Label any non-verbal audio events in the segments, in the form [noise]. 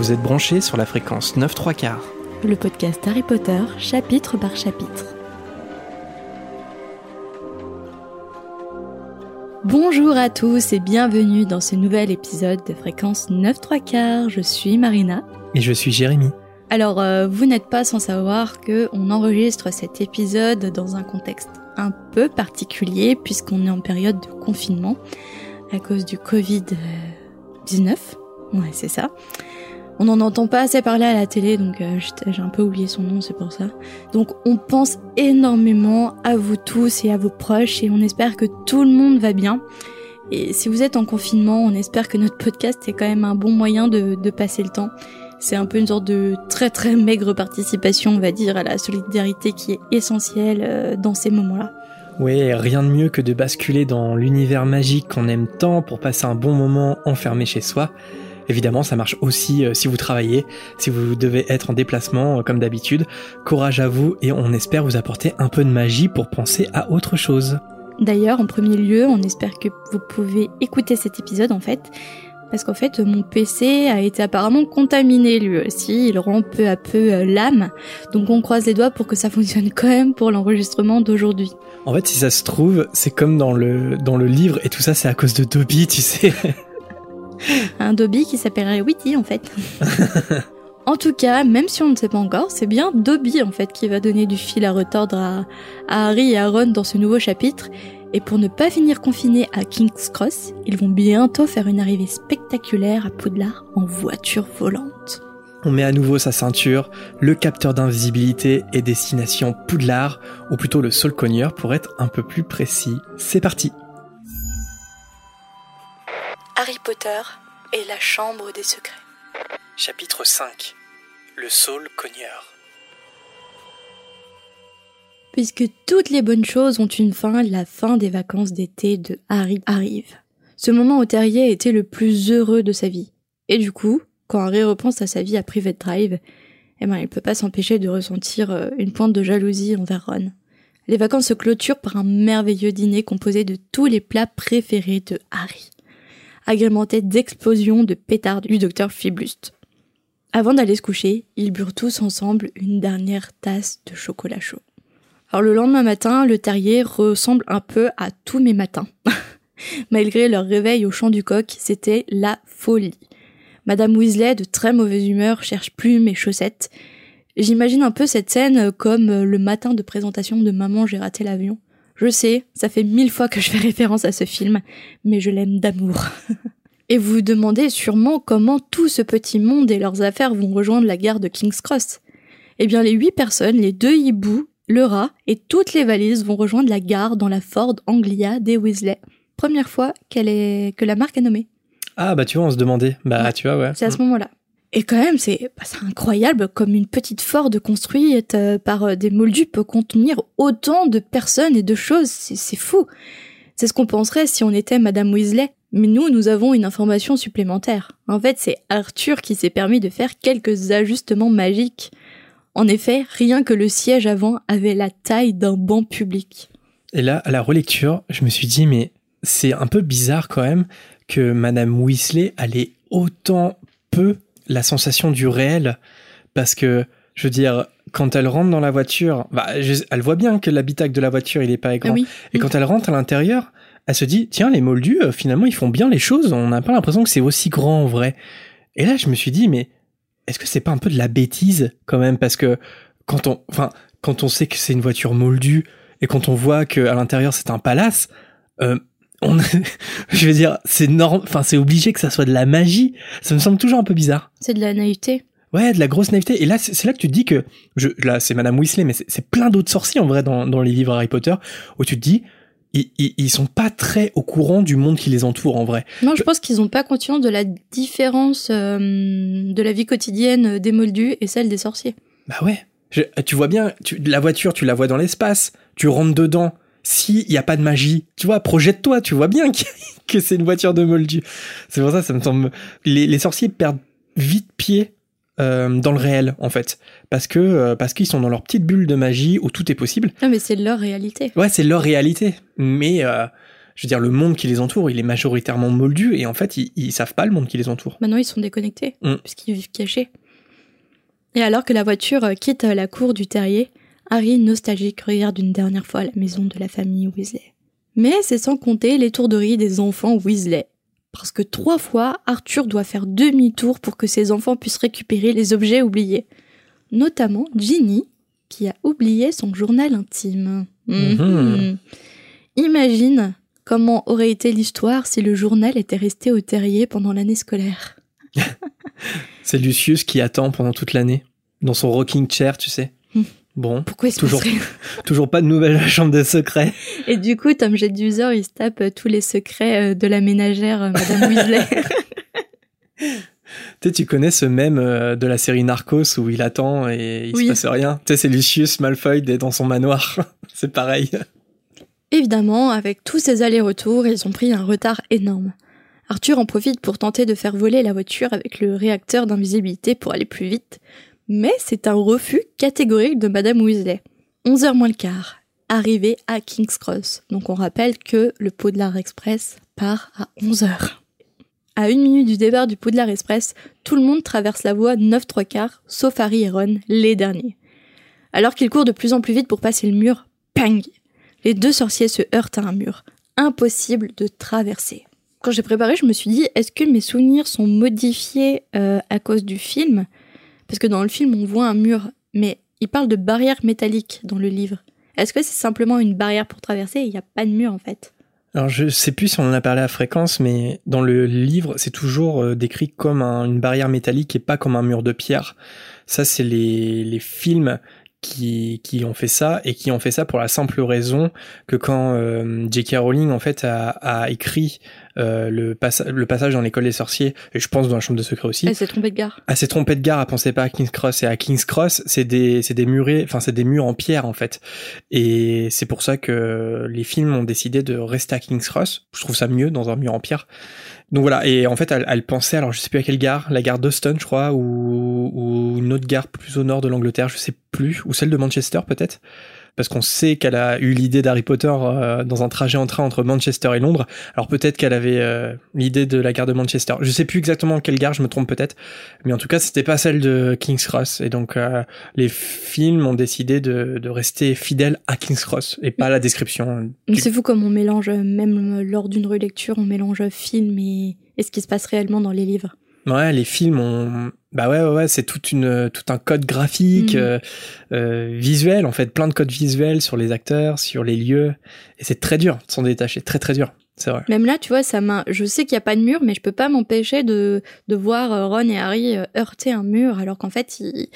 Vous êtes branchés sur la fréquence 9 3 quarts. Le podcast Harry Potter, chapitre par chapitre. Bonjour à tous et bienvenue dans ce nouvel épisode de fréquence 9 3 quarts. Je suis Marina. Et je suis Jérémy. Alors, euh, vous n'êtes pas sans savoir que on enregistre cet épisode dans un contexte un peu particulier puisqu'on est en période de confinement à cause du Covid-19. Ouais, c'est ça. On n'en entend pas assez parler à la télé, donc euh, j'ai un peu oublié son nom, c'est pour ça. Donc on pense énormément à vous tous et à vos proches et on espère que tout le monde va bien. Et si vous êtes en confinement, on espère que notre podcast est quand même un bon moyen de, de passer le temps. C'est un peu une sorte de très très maigre participation, on va dire, à la solidarité qui est essentielle euh, dans ces moments-là. Oui, rien de mieux que de basculer dans l'univers magique qu'on aime tant pour passer un bon moment enfermé chez soi. Évidemment, ça marche aussi euh, si vous travaillez, si vous devez être en déplacement euh, comme d'habitude. Courage à vous et on espère vous apporter un peu de magie pour penser à autre chose. D'ailleurs, en premier lieu, on espère que vous pouvez écouter cet épisode en fait parce qu'en fait mon PC a été apparemment contaminé lui aussi, il rend peu à peu euh, l'âme, donc on croise les doigts pour que ça [laughs] fonctionne quand même pour l'enregistrement d'aujourd'hui. En fait, si ça se trouve, c'est comme dans le, dans le livre, et tout ça c'est à cause de Dobby, tu sais. [laughs] [laughs] Un Dobby qui s'appellerait Witty en fait. [laughs] En tout cas, même si on ne sait pas encore, c'est bien Dobby en fait qui va donner du fil à retordre à, à Harry et à Ron dans ce nouveau chapitre, et pour ne pas finir confinés à King's Cross, ils vont bientôt faire une arrivée spectaculaire à Poudlard en voiture volante. On met à nouveau sa ceinture, le capteur d'invisibilité et destination Poudlard, ou plutôt le Solcogneur pour être un peu plus précis. C'est parti Harry Potter et la Chambre des Secrets. Chapitre 5 Le Saule-Cogneur Puisque toutes les bonnes choses ont une fin, la fin des vacances d'été de Harry arrive. Ce moment au terrier était le plus heureux de sa vie. Et du coup, quand Harry repense à sa vie à Private Drive, eh ben, il peut pas s'empêcher de ressentir euh, une pointe de jalousie envers Ron. Les vacances se clôturent par un merveilleux dîner composé de tous les plats préférés de Harry, agrémenté d'explosions de pétards du docteur Fiblust. Avant d'aller se coucher, ils burent tous ensemble une dernière tasse de chocolat chaud. Alors le lendemain matin, le terrier ressemble un peu à tous mes matins. [laughs] Malgré leur réveil au chant du coq, c'était la folie. Madame Weasley, de très mauvaise humeur, cherche plumes et chaussettes. J'imagine un peu cette scène comme le matin de présentation de Maman j'ai raté l'avion. Je sais, ça fait mille fois que je fais [laughs] référence à ce film, mais je l'aime d'amour. [laughs] et vous vous demandez sûrement comment tout ce petit monde et leurs affaires vont rejoindre la gare de King's Cross. Eh bien, les huit personnes, les deux hiboux le rat et toutes les valises vont rejoindre la gare dans la Ford Anglia des Weasley. Première fois qu'elle est que la marque a nommé. Ah bah tu vois, on se demandait. Bah Ouais. tu vois, ouais. C'est à ce moment-là. Et quand même, c'est bah, c'est incroyable comme une petite Ford construite euh, par euh, des moldus peut contenir autant de personnes et de choses. C'est fou. C'est ce qu'on penserait si on était Madame Weasley. Mais nous, nous avons une information supplémentaire. En fait, c'est Arthur qui s'est permis de faire quelques ajustements magiques. En effet, rien que le siège avant avait la taille d'un banc public. Et là, à la relecture, je me suis dit, mais c'est un peu bizarre quand même que Madame Weasley allait autant peu la sensation du réel. Parce que, je veux dire, quand elle rentre dans la voiture, bah, elle voit bien que l'habitacle de la voiture, il est pas grand. Ah oui. Et quand elle rentre à l'intérieur, elle se dit, tiens, les moldus, euh, finalement, ils font bien les choses. On n'a pas l'impression que c'est aussi grand en vrai. Et là, je me suis dit, mais est-ce que c'est pas un peu de la bêtise quand même? Parce que quand on, enfin, quand on sait que c'est une voiture moldue et quand on voit que à l'intérieur c'est un palace, euh, on, [laughs] je veux dire, c'est norm, enfin, c'est obligé que ça soit de la magie. Ça me semble toujours un peu bizarre. C'est de la naïveté. Ouais, de la grosse naïveté. Et là, c'est là que tu te dis que, je, là, c'est Madame Weasley, mais c'est plein d'autres sorciers en vrai dans, dans les livres Harry Potter, où tu te dis, ils, ils, ils sont pas très au courant du monde qui les entoure en vrai. Non, je pense qu'ils n'ont pas conscience de la différence euh, de la vie quotidienne des moldus et celle des sorciers. Bah ouais. Je- tu vois bien, tu, la voiture, tu la vois dans l'espace, tu rentres dedans. S'il n'y a pas de magie, tu vois, projette-toi, tu vois bien [laughs] que, que c'est une voiture de moldu. C'est pour ça, ça me semble. Les, les sorciers perdent vite pied euh, dans le réel, en fait. Parce que euh, parce qu'ils sont dans leur petite bulle de magie où tout est possible. Non, mais c'est leur réalité. Ouais, c'est leur réalité. Mais euh, je veux dire, le monde qui les entoure, il est majoritairement moldu et en fait, ils, ils savent pas le monde qui les entoure. Maintenant, ils sont déconnectés, Mm. puisqu'ils vivent cachés. Et alors que la voiture quitte la cour du terrier, Harry, nostalgique, regarde une dernière fois la maison de la famille Weasley. Mais c'est sans compter l'étourderie des enfants Weasley. Parce que trois fois, Arthur doit faire demi-tour pour que ses enfants puissent récupérer les objets oubliés. Notamment Ginny, qui a oublié son journal intime. Mhm. Mhm. Imagine comment aurait été l'histoire si le journal était resté au terrier pendant l'année scolaire. [laughs] C'est Lucius qui attend pendant toute l'année, dans son rocking chair, tu sais. Bon, Pourquoi il se Toujours. [laughs] toujours pas de la chambre des secrets. Et du coup, Tom Jedusor, il se tape euh, tous les secrets euh, de la ménagère euh, Madame Weasley. [laughs] Tu sais, tu connais ce euh, de la série Narcos où il attend et il Oui. se passe rien. Tu sais, c'est Lucius Malfoy dans son manoir. [laughs] c'est pareil. Évidemment, avec tous ces allers-retours, ils ont pris un retard énorme. Arthur en profite pour tenter de faire voler la voiture avec le réacteur d'invisibilité pour aller plus vite, mais c'est un refus catégorique de Madame Weasley. 11h moins le quart, arrivé à King's Cross. Donc on rappelle que le Poudlard Express part à 11h. À une minute du départ du Poudlard Express, tout le monde traverse la voie 9 3 quarts, sauf Harry et Ron, les derniers. Alors qu'ils courent de plus en plus vite pour passer le mur, pang Les deux sorciers se heurtent à un mur. Impossible de traverser. Quand j'ai préparé, je me suis dit, est-ce que mes souvenirs sont modifiés euh, à cause du film? Parce que dans le film, on voit un mur, mais il parle de barrière métallique dans le livre. Est-ce que c'est simplement une barrière pour traverser et il n'y a pas de mur en fait? Alors, je sais plus si on en a parlé à fréquence, mais dans le livre, c'est toujours euh, décrit comme un- une barrière métallique et pas comme un mur de pierre. Ça, c'est les, films qui, ont fait ça et qui ont fait ça pour la simple raison que quand euh, J.K. Rowling en fait a écrit euh, le, passa- le passage dans l'école des sorciers et je pense dans la chambre de secret aussi, Elle s'est trompée de gare. à ses trompées de gare, elle pensait pas à King's Cross et à King's Cross, c'est des c'est des murets, enfin c'est des murs en pierre en fait. Et c'est pour ça que les films ont décidé de rester à King's Cross. Je trouve ça mieux dans un mur en pierre. Donc voilà, et en fait elle, elle pensait, alors je sais plus à quelle gare, la gare d'Austin je crois, ou, ou une autre gare plus au nord de l'Angleterre, je sais plus, ou celle de Manchester peut-être parce qu'on sait qu'elle a eu l'idée d'Harry Potter euh, dans un trajet en train entre Manchester et Londres. Alors peut-être qu'elle avait euh, l'idée de la gare de Manchester. Je sais plus exactement quelle gare, je me trompe peut-être, mais en tout cas c'était pas celle de King's Cross. Et donc euh, les films ont décidé de, rester fidèles à King's Cross et pas à la description. Du- C'est fou comme on mélange, même lors d'une relecture, on mélange film et ce qui se passe réellement dans les livres. Ouais, les films ont, bah ouais, ouais, ouais c'est toute une, tout un code graphique, Mhm. euh, euh, visuel en fait, plein de codes visuels sur les acteurs, sur les lieux, et c'est très dur de s'en détacher, très très dur, c'est vrai. Même là, tu vois, ça m'a. Je sais qu'il n'y a pas de mur, mais je peux pas m'empêcher de, de voir euh, Ron et Harry euh, heurter un mur, alors qu'en fait, ils,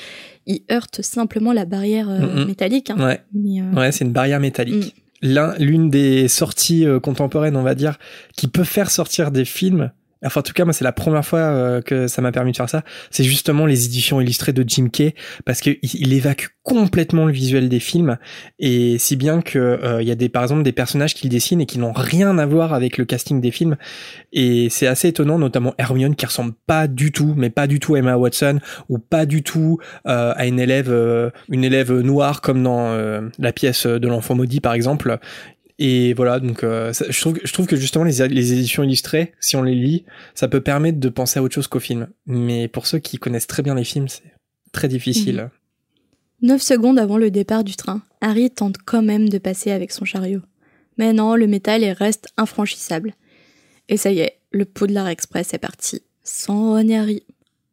ils heurtent simplement la barrière euh, métallique. hein. Ouais. Mais, Ouais, c'est une barrière métallique. Mm. L'un, l'une des sorties contemporaines, on va dire, qui peut faire sortir des films. Enfin, en tout cas, moi, c'est la première fois euh, que ça m'a permis de faire ça. C'est justement les éditions illustrées de Jim Kay, parce que il, il évacue complètement le visuel des films, et si bien que euh, il y a des, par exemple, des personnages qu'il dessine et qui n'ont rien à voir avec le casting des films. Et c'est assez étonnant, notamment Hermione, qui ressemble pas du tout, mais pas du tout à Emma Watson, ou pas du tout euh, à une élève, euh, une élève noire comme dans la pièce de l'enfant maudit par exemple. Et voilà, donc euh, je, trouve, que justement les, éditions illustrées, si on les lit, ça peut permettre de penser à autre chose qu'au film. Mais pour ceux qui connaissent très bien les films, c'est très difficile. 9 secondes avant le départ du train, Harry tente quand même de passer avec son chariot. Mais non, le métal reste infranchissable. Et ça y est, le Poudlard Express est parti. Sans Ron et Harry.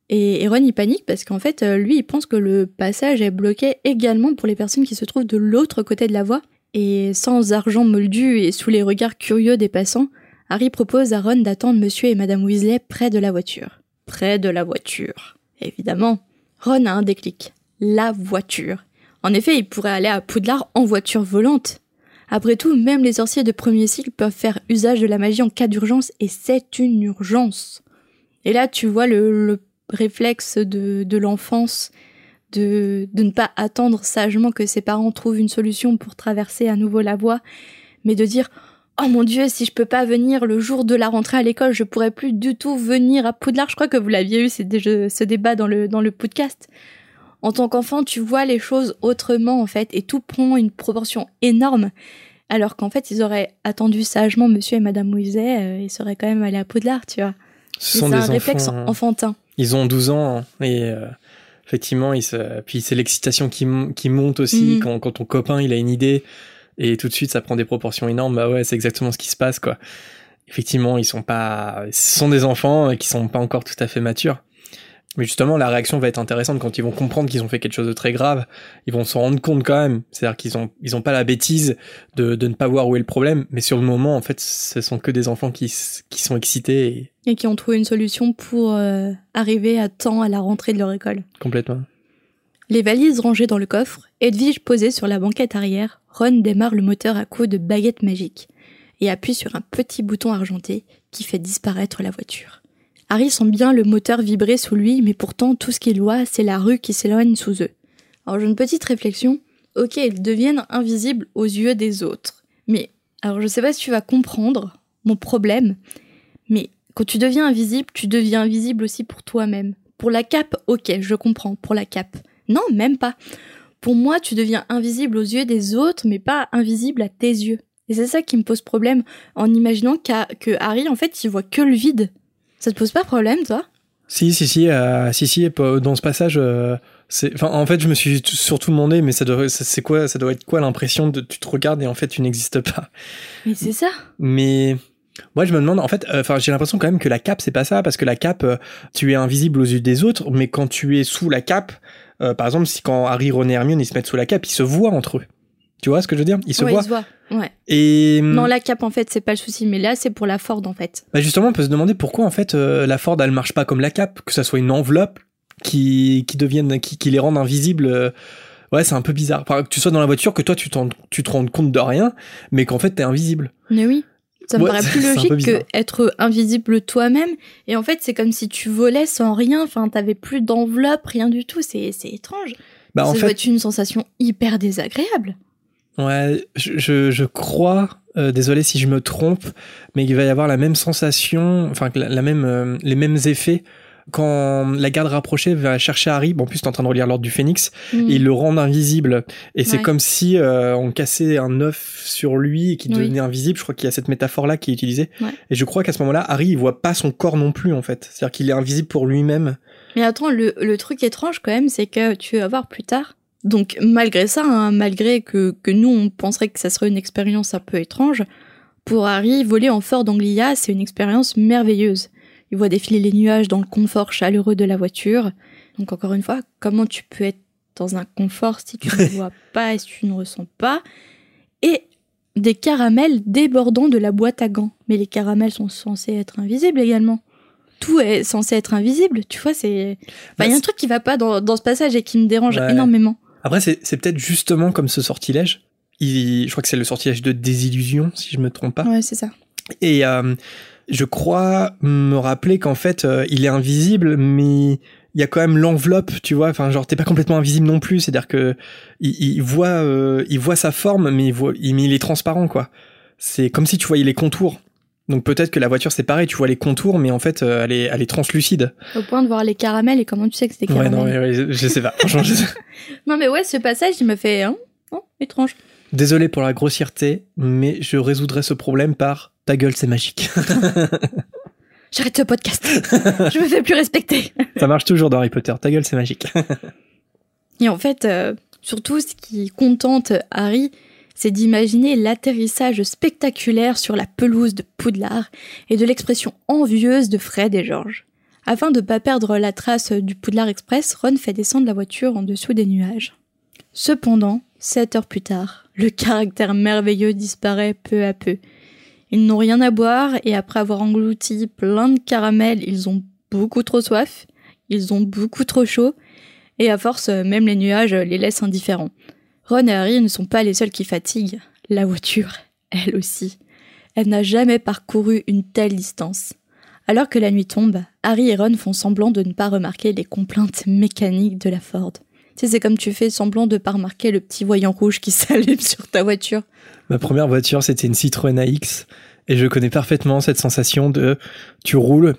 Et, et Ron il panique parce qu'en fait, euh, lui il pense que le passage est bloqué également pour les personnes qui se trouvent de l'autre côté de la voie. Et sans argent moldu et sous les regards curieux des passants, Harry propose à Ron d'attendre monsieur et madame Weasley près de la voiture. Près de la voiture. Évidemment, Ron a un déclic. La voiture. En effet, il pourrait aller à Poudlard en voiture volante. Après tout, même les sorciers de premier cycle peuvent faire usage de la magie en cas d'urgence, et c'est une urgence. Et là, tu vois le, le réflexe de l'enfance de, de ne pas attendre sagement que ses parents trouvent une solution pour traverser à nouveau la voie, mais de dire Oh mon dieu, si je peux pas venir le jour de la rentrée à l'école, je pourrais plus du tout venir à Poudlard. Je crois que vous l'aviez eu ce débat dans le, dans le podcast. En tant qu'enfant, tu vois les choses autrement en fait, et tout prend une proportion énorme. Alors qu'en fait, ils auraient attendu sagement Monsieur et Madame Weasley euh, et seraient quand même allés à Poudlard, tu vois. Ce sont C'est des un réflexe enfants. enfantin. Ils ont 12 ans et euh, effectivement, ils se... puis c'est l'excitation qui, qui monte aussi Mhm. quand, quand ton copain il a une idée et tout de suite ça prend des proportions énormes. Bah ouais, c'est exactement ce qui se passe quoi. Effectivement, ils sont pas, ce sont des enfants euh, qui sont pas encore tout à fait matures. Mais justement, la réaction va être intéressante quand ils vont comprendre qu'ils ont fait quelque chose de très grave. Ils vont se rendre compte quand même. C'est-à-dire qu'ils ont, ils ont pas la bêtise de, de ne pas voir où est le problème. Mais sur le moment, en fait, ce sont que des enfants qui, qui sont excités et Et qui ont trouvé une solution pour euh, arriver à temps à la rentrée de leur école. complètement. Les valises rangées dans le coffre, Edwige posée sur la banquette arrière, Ron démarre le moteur à coups de baguette magique et appuie sur un petit bouton argenté qui fait disparaître la voiture. Harry sent bien le moteur vibrer sous lui, mais pourtant tout ce qu'il voit, c'est la rue qui s'éloigne sous eux. Alors j'ai une petite réflexion. Ok, ils deviennent invisibles aux yeux des autres. Mais, alors je sais pas si tu vas comprendre mon problème, mais quand tu deviens invisible, tu deviens invisible aussi pour toi-même. Pour la cape, ok, je comprends, pour la cape. Non, même pas. Pour moi, tu deviens invisible aux yeux des autres, mais pas invisible à tes yeux. Et c'est ça qui me pose problème en imaginant qu'à- que Harry, en fait, il voit que le vide. Ça te pose pas problème, toi? Si, si, si, euh, si, si, dans ce passage, euh, c'est, enfin, en fait, je me suis surtout demandé, mais ça doit, c'est quoi, ça doit être quoi l'impression de, tu te regardes et en fait, tu n'existes pas. Mais c'est ça. Mais, moi, je me demande, en fait, euh, enfin, j'ai l'impression quand même que la cape, c'est pas ça, parce que la cape, euh, tu es invisible aux yeux des autres, mais quand tu es sous la cape, euh, par exemple, si quand Harry, Ron et Hermione, ils se mettent sous la cape, ils se voient entre eux. Tu vois ce que je veux dire? Ils se ouais, voient. il se voit. Ouais. Et, Non, la cape, en fait, c'est pas le souci, mais là, c'est pour la Ford, en fait. Bah justement, on peut se demander pourquoi en fait euh, la Ford elle marche pas comme la cape, que ça soit une enveloppe qui qui devienne qui, qui les rende invisibles. euh, Ouais, c'est un peu bizarre. Enfin, que tu sois dans la voiture, que toi tu, tu te rends compte de rien, mais qu'en fait t'es invisible. Mais oui. Ça me Ouais, paraît [laughs] plus logique que être invisible toi-même. Et en fait, c'est comme si tu volais sans rien. Enfin, t'avais plus d'enveloppe, rien du tout. C'est c'est étrange. Bah ça en doit fait, être une sensation hyper désagréable. Ouais, je, je, je crois. euh, désolé si je me trompe, mais il va y avoir la même sensation, enfin la, la même, euh, les mêmes effets quand la garde rapprochée va chercher Harry. Bon, en plus t'es en train de relire l'ordre du Phénix. Mm. et ils le rendent invisible. Et c'est comme si euh, on cassait un œuf sur lui et qu'il Oui. devenait invisible. Je crois qu'il y a cette métaphore-là qui est utilisée. Ouais. Et je crois qu'à ce moment-là, Harry, il voit pas son corps non plus, en fait. C'est-à-dire qu'il est invisible pour lui-même. Mais attends, le, le truc étrange quand même, c'est que tu vas voir plus tard. Donc malgré ça, hein, malgré que, que nous on penserait que ça serait une expérience un peu étrange, pour Harry, voler en Ford Anglia, c'est une expérience merveilleuse. Il voit défiler les nuages dans le confort chaleureux de la voiture. Donc encore une fois, comment tu peux être dans un confort si tu ne [laughs] vois pas et si tu ne ressens pas? Et des caramels débordant de la boîte à gants. Mais les caramels sont censés être invisibles également. Tout est censé être invisible, tu vois, c'est... Enfin, il y a un truc qui va pas dans, dans ce passage et qui me dérange Ouais. énormément. Après, c'est c'est peut-être justement comme ce sortilège. Il, je crois que c'est le sortilège de désillusion, si je me trompe pas. Ouais, c'est ça. Et euh, je crois me rappeler qu'en fait, euh, il est invisible, mais il y a quand même l'enveloppe, tu vois. Enfin, genre, t'es pas complètement invisible non plus. C'est-à-dire que il, il voit, euh, il voit sa forme, mais il voit, il, mais il est transparent, quoi. C'est comme si tu voyais les contours. Donc peut-être que la voiture c'est pareil, tu vois les contours, mais en fait euh, elle est, elle est translucide. Au point de voir les caramels et comment tu sais que c'est des Ouais, non, ouais, je- sais pas. Franchement, je sais- [laughs] Non, mais ouais, ce passage, il me fait... Hein oh, étrange. Désolé pour la grossièreté, mais je résoudrai ce problème par ta gueule, c'est magique. [laughs] J'arrête ce podcast. Je me fais plus respecter. [laughs] Ça marche toujours dans Harry Potter. Ta gueule, c'est magique. Et en fait, euh, surtout, ce qui contente Harry, c'est d'imaginer l'atterrissage spectaculaire sur la pelouse de Poudlard et de l'expression envieuse de Fred et George. Afin de ne pas perdre la trace du Poudlard Express, Ron fait descendre la voiture en dessous des nuages. Cependant, sept heures plus tard, le caractère merveilleux disparaît peu à peu. Ils n'ont rien à boire et après avoir englouti plein de caramels, ils ont beaucoup trop soif, ils ont beaucoup trop chaud et à force, même les nuages les laissent indifférents. Ron et Harry ne sont pas les seuls qui fatiguent. La voiture, elle aussi. Elle n'a jamais parcouru une telle distance. Alors que la nuit tombe, Harry et Ron font semblant de ne pas remarquer les complaintes mécaniques de la Ford. Tu sais, c'est comme tu fais semblant de pas remarquer le petit voyant rouge qui [laughs] s'allume sur ta voiture. Ma première voiture, c'était une Citroën AX. Et je connais parfaitement cette sensation de tu roules,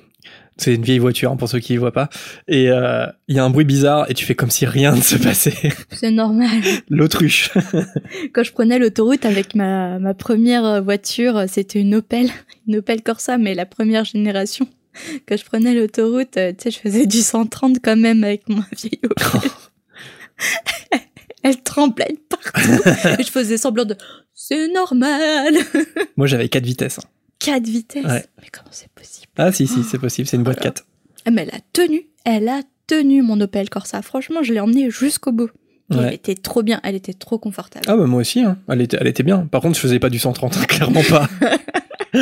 C'est une vieille voiture hein, pour ceux qui ne voient pas. Et euh, il y a un bruit bizarre et tu fais comme si rien ne se passait. [laughs] C'est normal. L'autruche. [laughs] Quand je prenais l'autoroute avec ma, ma première voiture, c'était une Opel, [laughs] une Opel Corsa, mais la première génération. Quand je prenais l'autoroute, tu sais, je faisais du 130 quand même avec ma vieille Opel. Elle tremblait partout. et je faisais semblant de c'est normal. Moi, j'avais 4 vitesses. hein. 4 vitesses. Ouais. Mais comment c'est possible? Ah si, si, c'est possible, c'est une boîte Voilà. 4. Ah, Mais elle a tenu, elle a tenu mon Opel Corsa. Franchement, je l'ai emmenée jusqu'au bout. Ouais. Elle était trop bien, elle était trop confortable. Ah bah moi aussi, hein. elle, était, elle était bien. Par contre, je faisais pas du 130, hein, clairement pas. [laughs] [laughs]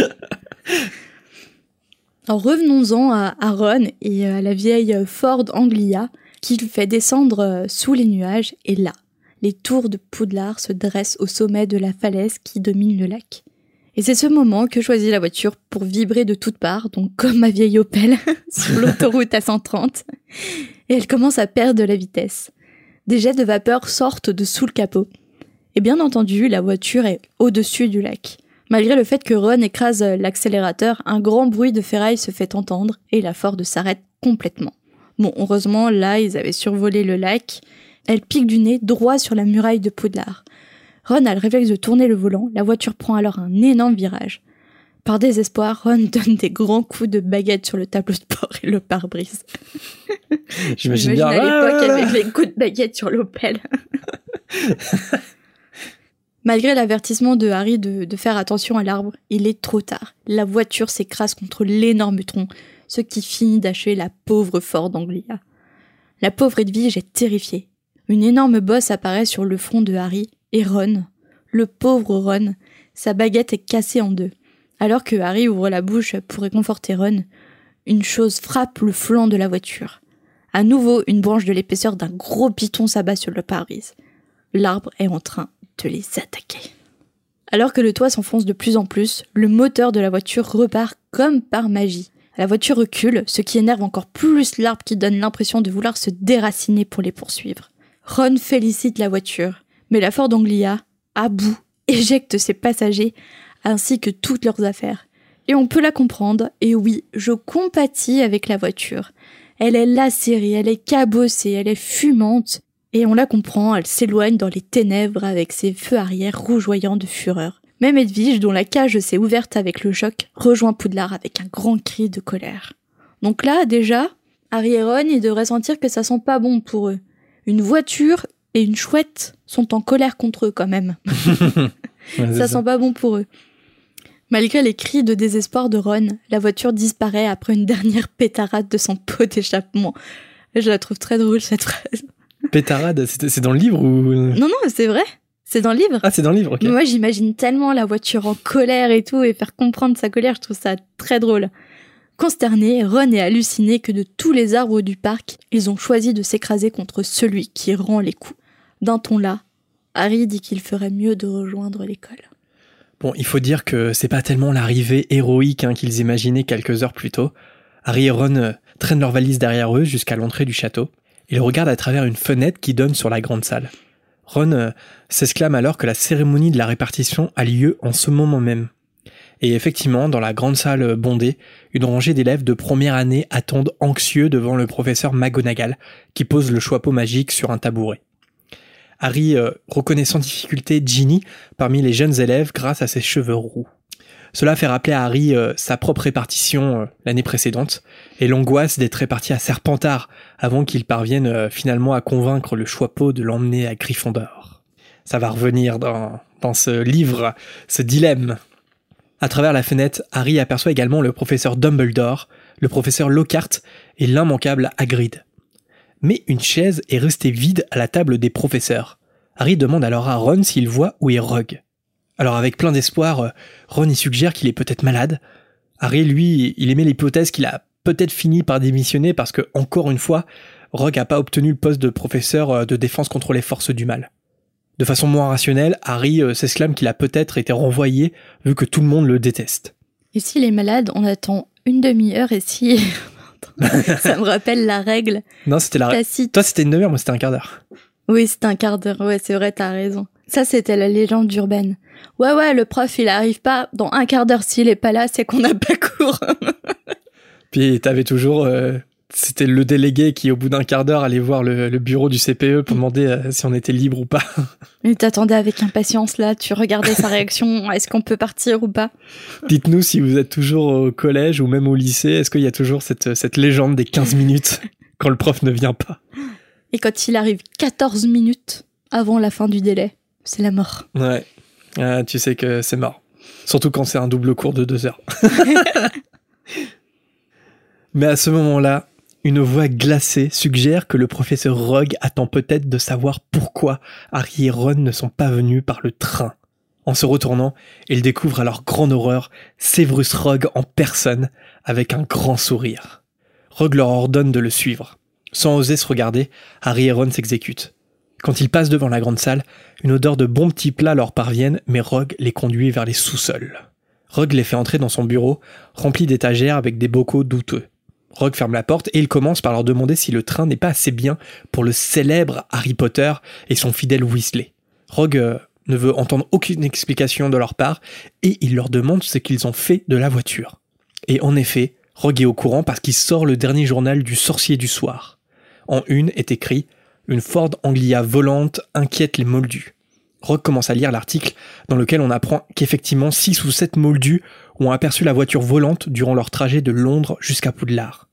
Alors revenons-en à Aaron et à la vieille Ford Anglia qui le fait descendre euh, sous les nuages et là, les tours de Poudlard se dressent au sommet de la falaise qui domine le lac. Et c'est ce moment que choisit la voiture pour vibrer de toutes parts, donc comme ma vieille Opel [laughs] sur l'autoroute à 130. Et elle commence à perdre de la vitesse. Des jets de vapeur sortent de sous le capot. Et bien entendu, la voiture est au-dessus du lac. Malgré le fait que Ron écrase l'accélérateur, un grand bruit de ferraille se fait entendre et la Ford s'arrête complètement. Bon, heureusement, là, ils avaient survolé le lac. Elle pique du nez droit sur la muraille de Poudlard. Ron a le réflexe de tourner le volant, la voiture prend alors un énorme virage. Par désespoir, Ron [laughs] donne des grands coups de baguette sur le tableau de bord et le pare-brise. [laughs] J'imagine bien. à l'époque avec les coups de baguette sur l'Opel. [laughs] Malgré l'avertissement de Harry de, de faire attention à l'arbre, il est trop tard. La voiture s'écrase contre l'énorme tronc, ce qui finit d'achever la pauvre Ford Anglia. La pauvre Edwige est terrifiée. Une énorme bosse apparaît sur le front de Harry et Ron. Le pauvre Ron, sa baguette est cassée en deux. Alors que Harry ouvre la bouche pour réconforter Ron, une chose frappe le flanc de la voiture. À nouveau, une branche de l'épaisseur d'un gros piton s'abat sur le pare-brise. L'arbre est en train de les attaquer. Alors que le toit s'enfonce de plus en plus, le moteur de la voiture repart comme par magie. La voiture recule, ce qui énerve encore plus l'arbre qui donne l'impression de vouloir se déraciner pour les poursuivre. Ron félicite la voiture, mais la Ford Anglia, à bout, [laughs] éjecte ses passagers ainsi que toutes leurs affaires. Et on peut la comprendre, et oui, je compatis avec la voiture. Elle est lacérée, elle est cabossée, elle est fumante, et on la comprend, elle s'éloigne dans les ténèbres avec ses feux arrière rougeoyants de fureur. Même Edwige, dont la cage s'est ouverte avec le choc, rejoint Poudlard avec un grand cri de colère. Donc là, déjà, Harry et Ron, ils devraient sentir que ça sent pas bon pour eux. Une voiture et une chouette sont en colère contre eux quand même. [laughs] [laughs] Ouais, Ça sent pas bon pour eux. Malgré les cris de désespoir de Ron, la voiture disparaît après une dernière pétarade de son pot d'échappement. Je la trouve très drôle cette phrase. Pétarade, c'est c'est dans le livre ou? Non, non, c'est vrai. C'est dans le livre. Ah, c'est dans le livre, ok. Mais Moi, j'imagine tellement la voiture en colère et tout, et faire comprendre sa colère, je trouve ça très drôle. Consterné, Ron est halluciné que de tous les arbres du parc, ils ont choisi de s'écraser contre celui qui rend les coups. D'un ton là, Harry dit qu'il ferait mieux de rejoindre l'école. Bon, il faut dire que c'est pas tellement l'arrivée héroïque hein, qu'ils imaginaient quelques heures plus tôt. Harry et Ron euh, traînent leurs valises derrière eux jusqu'à l'entrée du château. Ils regardent à travers une fenêtre qui donne sur la grande salle. Ron euh, s'exclame alors que la cérémonie de la répartition a lieu en ce moment même. Et effectivement, dans la grande salle euh, bondée, une rangée d'élèves de première année attendent anxieux devant le professeur McGonagall, qui pose le chapeau magique sur un tabouret. Harry euh, reconnaît sans difficulté Ginny parmi les jeunes élèves grâce à ses cheveux roux. Cela fait rappeler à Harry euh, sa propre répartition euh, l'année précédente et l'angoisse d'être réparti à Serpentard avant qu'il parvienne finalement à convaincre le Choixpeau de l'emmener à Gryffondor. Ça va revenir dans, dans ce livre, ce dilemme. À travers la fenêtre, Harry aperçoit également le professeur Dumbledore, le professeur Lockhart et l'immanquable Hagrid. Mais une chaise est restée vide à la table des professeurs. Harry demande alors à Ron s'il voit où est Rogue. Alors avec plein d'espoir, euh, Ron y suggère qu'il est peut-être malade. Harry, lui, il émet l'hypothèse qu'il a peut-être fini par démissionner parce que, encore une fois, Rogue n'a pas obtenu le poste de professeur euh, de défense contre les forces du mal. De façon moins rationnelle, Harry euh, s'exclame qu'il a peut-être été renvoyé vu que tout le monde le déteste. Et s'il est malade, on attend une demi-heure et si... [laughs] ça me rappelle la règle Non, c'était la... tacite. Toi, c'était une demi-heure, moi, c'était un quart d'heure. Oui, c'est un quart d'heure. Ouais, c'est vrai, t'as raison. Ça, c'était la légende urbaine. Ouais, ouais, le prof, il arrive pas. Dans un quart d'heure, s'il est pas là, c'est qu'on n'a pas cours. [laughs] Puis t'avais toujours, euh, c'était le délégué qui, au bout d'un quart d'heure, allait voir le, le bureau du CPE pour demander euh, si on était libre ou pas. [laughs] Et t'attendais avec impatience là, tu regardais sa [laughs] réaction, est-ce qu'on peut partir ou pas? Dites-nous si vous êtes toujours au collège ou même au lycée, est-ce qu'il y a toujours cette, cette légende des 15 minutes [laughs] quand le prof ne vient pas? Et quand il arrive 14 minutes avant la fin du délai, c'est la mort. Ouais, Ah, tu sais que c'est mort. Surtout quand c'est un double cours de deux heures. Mais à ce moment-là, une voix glacée suggère que le professeur Rogue attend peut-être de savoir pourquoi Harry et Ron ne sont pas venus par le train. En se retournant, il découvre à leur grande horreur Severus Rogue en personne, avec un grand sourire. Rogue leur ordonne de le suivre. Sans oser se regarder, Harry et Ron s'exécutent. Quand ils passent devant la grande salle, une odeur de bons petits plats leur parviennent, mais Rogue les conduit vers les sous-sols. Rogue les fait entrer dans son bureau, rempli d'étagères avec des bocaux douteux. Rogue ferme la porte et il commence par leur demander si le train n'est pas assez bien pour le célèbre Harry Potter et son fidèle Weasley. Rogue euh, ne veut entendre aucune explication de leur part et il leur demande ce qu'ils ont fait de la voiture. Et en effet, Rogue est au courant parce qu'il sort le dernier journal du sorcier du soir. En une est écrit Une Ford Anglia volante inquiète les moldus. Rogue commence à lire l'article dans lequel on apprend qu'effectivement 6 ou 7 moldus ont aperçu la voiture volante durant leur trajet de Londres jusqu'à Poudlard.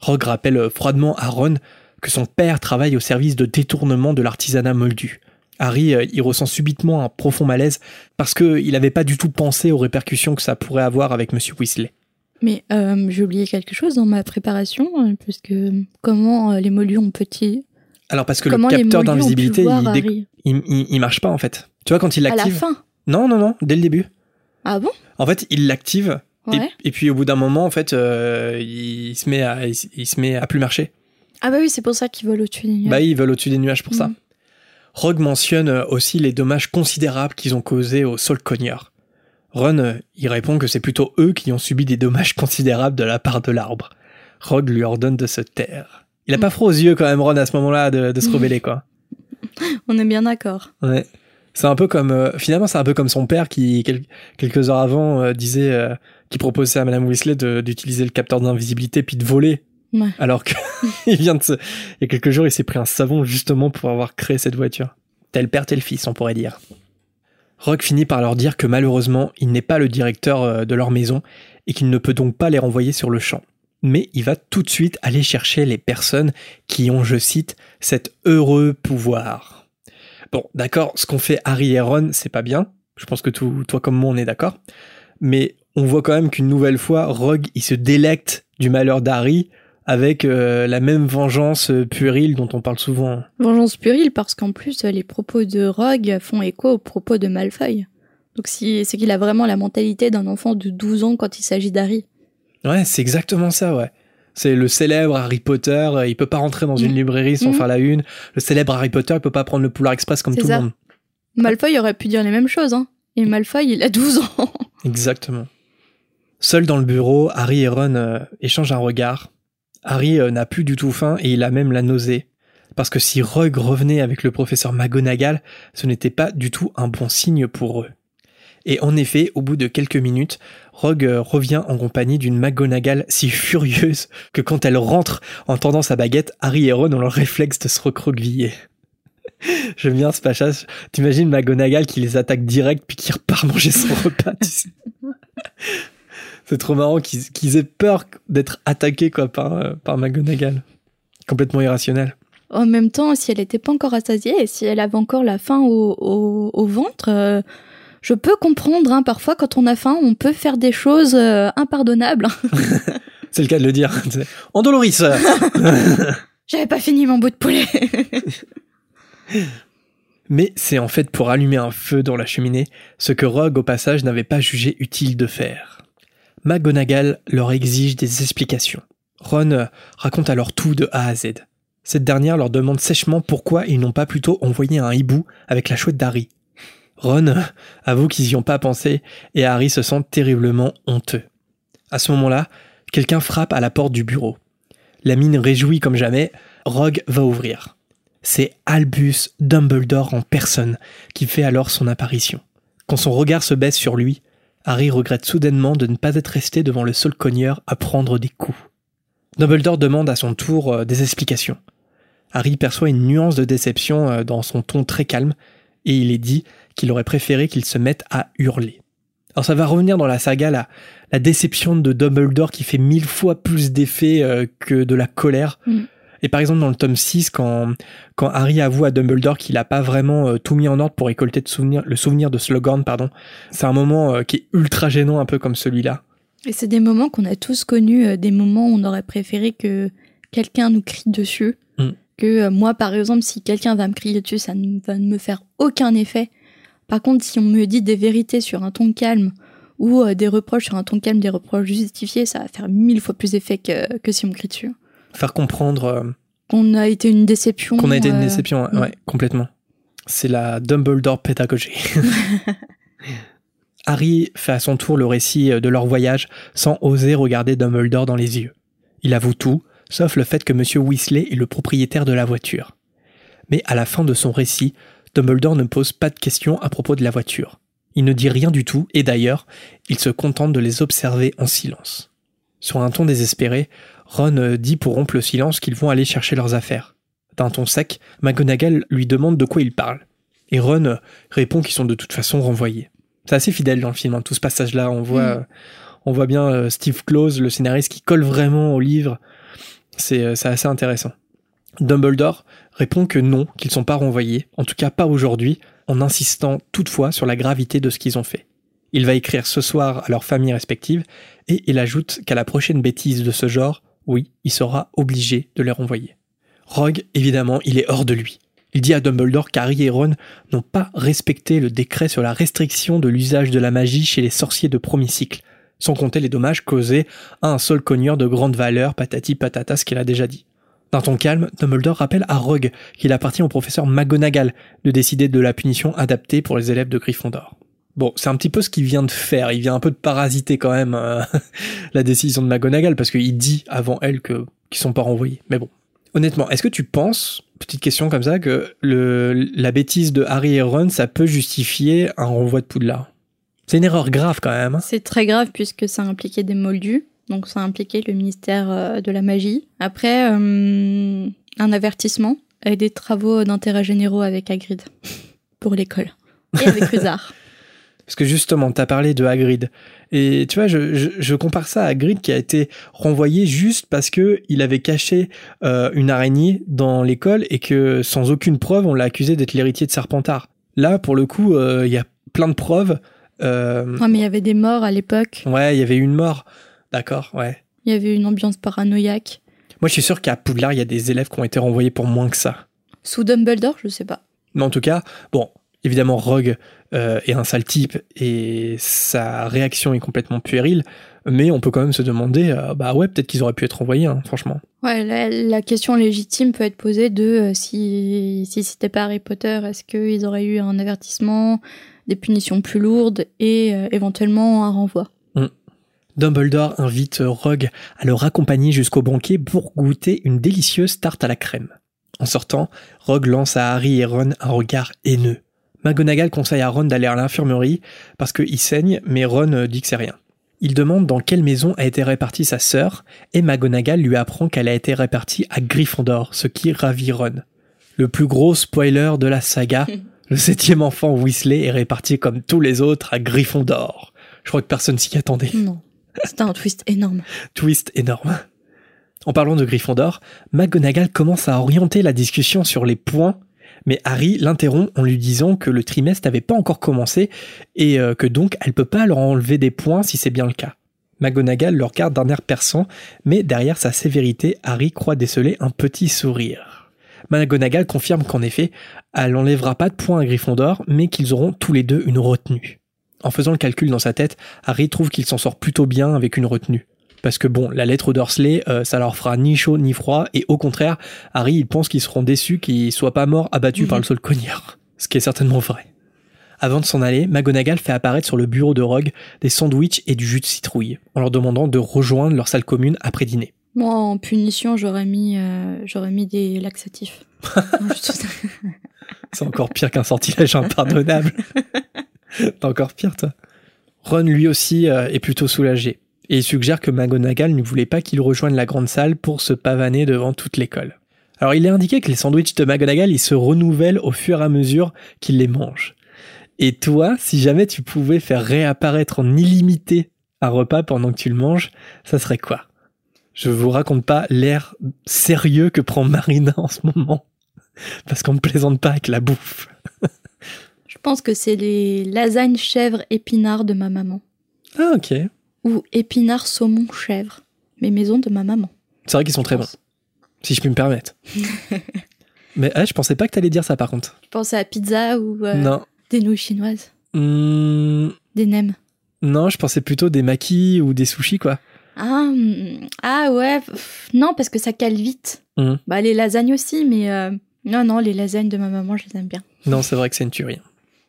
Rogue rappelle froidement à Ron que son père travaille au service de détournement de l'artisanat moldu. Harry euh, y ressent subitement un profond malaise parce qu'il n'avait pas du tout pensé aux répercussions que ça pourrait avoir avec Monsieur Weasley. Mais euh, j'ai oublié quelque chose dans ma préparation, euh, puisque comment euh, les moldus ont petit Alors parce que Comment le capteur d'invisibilité, il, il, il- il marche pas en fait. Tu vois quand il à la l'active fin Non, non, non, dès le début. Ah bon? En fait, il l'active et, Ouais. et puis au bout d'un moment, en fait, euh, il se met à, il, se met à plus marcher. Ah bah oui, c'est pour ça qu'ils volent au-dessus des nuages. Bah, ils veulent au-dessus des nuages pour ça. Mhm. Rogue mentionne euh, aussi les dommages considérables qu'ils ont causés au sol cogneur. Ron, euh, il répond que c'est plutôt eux qui ont subi des dommages considérables de la part de l'arbre. Rogue lui ordonne de se taire. Il a pas froid aux yeux quand même, Ron, à ce moment-là, de, de se rebeller, quoi. [laughs] On est bien d'accord. Ouais. C'est un peu comme, euh, finalement, c'est un peu comme son père qui, quel- quelques heures avant, euh, disait, euh, qui proposait à Madame Weasley d'utiliser le capteur d'invisibilité puis de voler. Ouais. Alors que, [laughs] il vient de se, il y a quelques jours, il s'est pris un savon justement pour avoir créé cette voiture. Tel père, tel fils, on pourrait dire. Rogue finit par leur dire que malheureusement, il n'est pas le directeur de leur maison et qu'il ne peut donc pas les renvoyer sur le champ. Mais il va tout de suite aller chercher les personnes qui ont, je cite, cet heureux pouvoir. Bon, d'accord, ce qu'ont fait Harry et Ron, c'est pas bien. Je pense que tout, toi comme moi, on est d'accord. Mais on voit quand même qu'une nouvelle fois, Rogue, il se délecte du malheur d'Harry avec euh, la même vengeance euh, puérile dont on parle souvent. Vengeance puérile parce qu'en plus, les propos de Rogue font écho aux propos de Malfoy. Donc c'est qu'il a vraiment la mentalité d'un enfant de 12 ans quand il s'agit d'Harry. Ouais, c'est exactement ça, ouais. C'est le célèbre Harry Potter, euh, il peut pas rentrer dans une Mm. librairie sans Mm. faire la une. Le célèbre Harry Potter, il peut pas prendre le Poulard Express comme tout ça. le monde. Malfoy aurait pu dire les mêmes choses, hein. Et Malfoy, il a 12 ans. [laughs] Exactement. Seul dans le bureau, Harry et Ron euh, échangent un regard. Harry euh, n'a plus du tout faim et il a même la nausée. Parce que si Rogue revenait avec le professeur McGonagall, ce n'était pas du tout un bon signe pour eux. Et en effet, au bout de quelques minutes, Rogue euh, revient en compagnie d'une McGonagall si furieuse que quand elle rentre en tendant sa baguette, Harry et Ron ont le réflexe de se recroqueviller. [laughs] J'aime bien ce passage. T'imagines McGonagall qui les attaque direct puis qui repart [laughs] manger son repas, tu sais. [laughs] C'est trop marrant qu'ils aient peur d'être attaqués quoi, par, euh, par. Complètement irrationnel. En même temps, si elle n'était pas encore rassasiée et si elle avait encore la faim au ventre, euh, je peux comprendre. Hein, parfois, quand on a faim, on peut faire des choses euh, impardonnables. [laughs] C'est le cas de le dire. Andoloris [laughs] J'avais pas fini mon bout de poulet. [laughs] Mais c'est en fait pour allumer un feu dans la cheminée, ce que Rogue au passage n'avait pas jugé utile de faire. McGonagall leur exige des explications. Ron euh, raconte alors tout de A à Z. Cette dernière leur demande sèchement pourquoi ils n'ont pas plutôt envoyé un hibou avec la chouette d'Harry. Ron avoue qu'ils y ont pas pensé et Harry se sent terriblement honteux. À ce moment-là, quelqu'un frappe à la porte du bureau. La mine réjouie comme jamais, Rogue va ouvrir. C'est Albus Dumbledore en personne qui fait alors son apparition. Quand son regard se baisse sur lui, Harry regrette soudainement de ne pas être resté devant le sol cogneur à prendre des coups. Dumbledore demande à son tour euh, des explications. Harry perçoit une nuance de déception euh, dans son ton très calme et il est dit qu'il aurait préféré qu'il se mette à hurler. Alors ça va revenir dans la saga, la, la déception de Dumbledore qui fait mille fois plus d'effet euh, que de la colère. Mm. Et par exemple dans le tome 6, quand, quand Harry avoue à Dumbledore qu'il n'a pas vraiment euh, tout mis en ordre pour récolter de souvenir, le souvenir de Slughorn, pardon, c'est un moment euh, qui est ultra gênant un peu comme celui-là. Et c'est des moments qu'on a tous connus, des moments où on aurait préféré que quelqu'un nous crie dessus. Mm. Que moi, par exemple, si quelqu'un va me crier dessus, ça ne va me faire aucun effet. Par contre, si on me dit des vérités sur un ton calme ou euh, des reproches sur un ton calme, des reproches justifiés, ça va faire mille fois plus d'effet que, que si on me crie dessus. Faire comprendre euh, Qu'on a été une déception. qu'on a été une euh, déception, ouais, ouais, complètement. C'est la Dumbledore pédagogie. [laughs] Harry fait à son tour le récit de leur voyage sans oser regarder Dumbledore dans les yeux. Il avoue tout, sauf le fait que Monsieur Weasley est le propriétaire de la voiture. Mais à la fin de son récit, Dumbledore ne pose pas de questions à propos de la voiture. Il ne dit rien du tout, et d'ailleurs, il se contente de les observer en silence. Sur un ton désespéré, Ron euh, dit pour rompre le silence qu'ils vont aller chercher leurs affaires. D'un ton sec, McGonagall lui demande de quoi il parle. Et Ron euh, répond qu'ils sont de toute façon renvoyés. C'est assez fidèle dans le film, hein, tout ce passage-là. On voit, Mm. on voit bien euh, Steve Close, le scénariste, qui colle vraiment au livre. C'est c'est assez intéressant. Dumbledore répond que non, qu'ils sont pas renvoyés, en tout cas pas aujourd'hui, en insistant toutefois sur la gravité de ce qu'ils ont fait. Il va écrire ce soir à leurs familles respectives, et il ajoute qu'à la prochaine bêtise de ce genre, oui, il sera obligé de les renvoyer. Rogue, évidemment, il est hors de lui. Il dit à Dumbledore qu'Harry et Ron n'ont pas respecté le décret sur la restriction de l'usage de la magie chez les sorciers de premier cycle, sans compter les dommages causés à un seul cogneur de grande valeur, patati patata, ce qu'il a déjà dit. D'un ton calme, Dumbledore rappelle à Rogue qu'il appartient au professeur McGonagall de décider de la punition adaptée pour les élèves de Gryffondor. Bon, c'est un petit peu ce qu'il vient de faire. Il vient un peu de parasiter quand même euh, [laughs] la décision de McGonagall parce qu'il dit avant elle que qu'ils sont pas renvoyés. Mais bon, honnêtement, est-ce que tu penses, petite question comme ça, que la bêtise de Harry et Ron, ça peut justifier un renvoi de Poudlard? C'est une erreur grave quand même. hein. C'est très grave puisque ça impliquait des moldus, donc ça impliquait le ministère euh, de la magie. Après, euh, un avertissement et des travaux d'intérêt généraux avec Hagrid [laughs] pour l'école et avec [laughs] Ruzard. Parce que justement, t'as parlé de Hagrid. Et tu vois, je, je, je compare ça à Hagrid qui a été renvoyé juste parce que il avait caché euh, une araignée dans l'école et que sans aucune preuve, on l'a accusé d'être l'héritier de Serpentard. Là, pour le coup, euh, il y a plein de preuves. Euh, Ouais, mais il y avait des morts à l'époque, ouais, il y avait une mort. D'accord, ouais. il y avait une ambiance paranoïaque. Moi, je suis sûr qu'à Poudlard, il y a des élèves qui ont été renvoyés pour moins que ça. Sous Dumbledore, je sais pas. Mais en tout cas, bon, évidemment, Rogue euh, est un sale type et sa réaction est complètement puérile, mais on peut quand même se demander, euh, bah ouais, peut-être qu'ils auraient pu être envoyés, hein, franchement. Ouais, la, la question légitime peut être posée de euh, si, si c'était pas Harry Potter, est-ce qu'ils auraient eu un avertissement, des punitions plus lourdes et éventuellement un renvoi? Dumbledore invite Rogue à le raccompagner jusqu'au banquet pour goûter une délicieuse tarte à la crème. En sortant, Rogue lance à Harry et Ron un regard haineux. McGonagall conseille à Ron d'aller à l'infirmerie parce qu'il saigne, mais Ron euh, dit que c'est rien. Il demande dans quelle maison a été répartie sa sœur, et McGonagall lui apprend qu'elle a été répartie à Gryffondor, ce qui ravit Ron. Le plus gros spoiler de la saga, [laughs] le septième enfant Weasley est réparti comme tous les autres à Gryffondor. Je crois que personne s'y attendait. Non. C'était un twist énorme. Twist énorme. En parlant de Gryffondor, McGonagall commence à orienter la discussion sur les points, mais Harry l'interrompt en lui disant que le trimestre n'avait pas encore commencé et euh, que donc elle peut pas leur enlever des points si c'est bien le cas. McGonagall le regarde d'un air perçant, mais derrière sa sévérité, Harry croit déceler un petit sourire. McGonagall confirme qu'en effet, elle n'enlèvera pas de points à Gryffondor, mais qu'ils auront tous les deux une retenue. En faisant le calcul dans sa tête, Harry trouve qu'il s'en sort plutôt bien avec une retenue. Parce que bon, la lettre d'Orsley, euh, ça leur fera ni chaud ni froid, et au contraire, Harry, il pense qu'ils seront déçus qu'ils soient pas morts abattus Mhm. par le seul cognard. [laughs] Ce qui est certainement vrai. Avant de s'en aller, McGonagall fait apparaître sur le bureau de Rogue des sandwichs et du jus de citrouille, en leur demandant de rejoindre leur salle commune après dîner. Moi, en punition, j'aurais mis, euh, j'aurais mis des laxatifs. [laughs] C'est encore pire qu'un sortilège impardonnable. [laughs] [laughs] T'es encore pire, toi. Ron, lui aussi, euh, est plutôt soulagé. Et il suggère que McGonagall ne voulait pas qu'il rejoigne la grande salle pour se pavaner devant toute l'école. Alors il est indiqué que les sandwichs de McGonagall, ils se renouvellent au fur et à mesure qu'il les mange. Et toi, si jamais tu pouvais faire réapparaître en illimité un repas pendant que tu le manges, ça serait quoi? Je vous raconte pas l'air sérieux que prend Marina en ce moment. Parce qu'on ne plaisante pas avec la bouffe. Je pense que c'est les lasagnes chèvre épinards de ma maman. Ah ok. Ou épinards saumon chèvre. Mes maisons de ma maman. C'est vrai qu'ils sont très bons, si je puis me permettre. [laughs] Mais ah, je pensais pas que t'allais dire ça par contre. Je pensais à pizza ou euh, Non. des nouilles chinoises. Hmm, Des nems. non, je pensais plutôt des maquis ou des sushis quoi. Ah, hum, ah ouais. pff, Non, parce que ça cale vite. Mhm. Bah les lasagnes aussi, mais euh, non, non, les lasagnes de ma maman, je les aime bien. Non, c'est vrai que c'est une tuerie.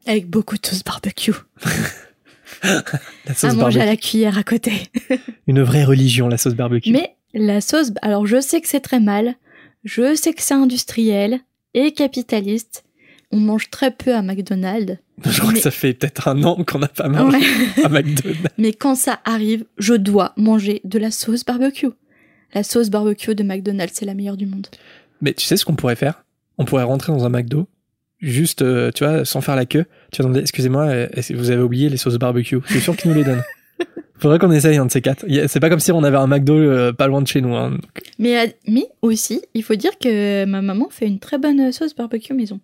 Avec beaucoup de sauce barbecue. [laughs] La À sauce manger barbecue. à la cuillère à côté. [laughs] Une vraie religion, la sauce barbecue. Mais la sauce, alors je sais que c'est très mal, je sais que c'est industriel et capitaliste. On mange très peu à McDonald's. [laughs] je crois mais- que ça fait peut-être un an qu'on n'a pas mangé Ouais. à McDonald's. Mais quand ça arrive, je dois manger de la sauce barbecue. La sauce barbecue de McDonald's, c'est la meilleure du monde. Mais tu sais ce qu'on pourrait faire? On pourrait rentrer dans un McDo, juste, euh, tu vois, sans faire la queue. Tu vas demander, excusez-moi, euh, vous avez oublié les sauces barbecue? Je suis sûr qu'ils nous les donnent. [laughs] Faudrait qu'on essaye un de ces quatre. C'est pas comme si on avait un McDo euh, pas loin de chez nous. hein. Mais, mais aussi, il faut dire que ma maman fait une très bonne sauce barbecue maison.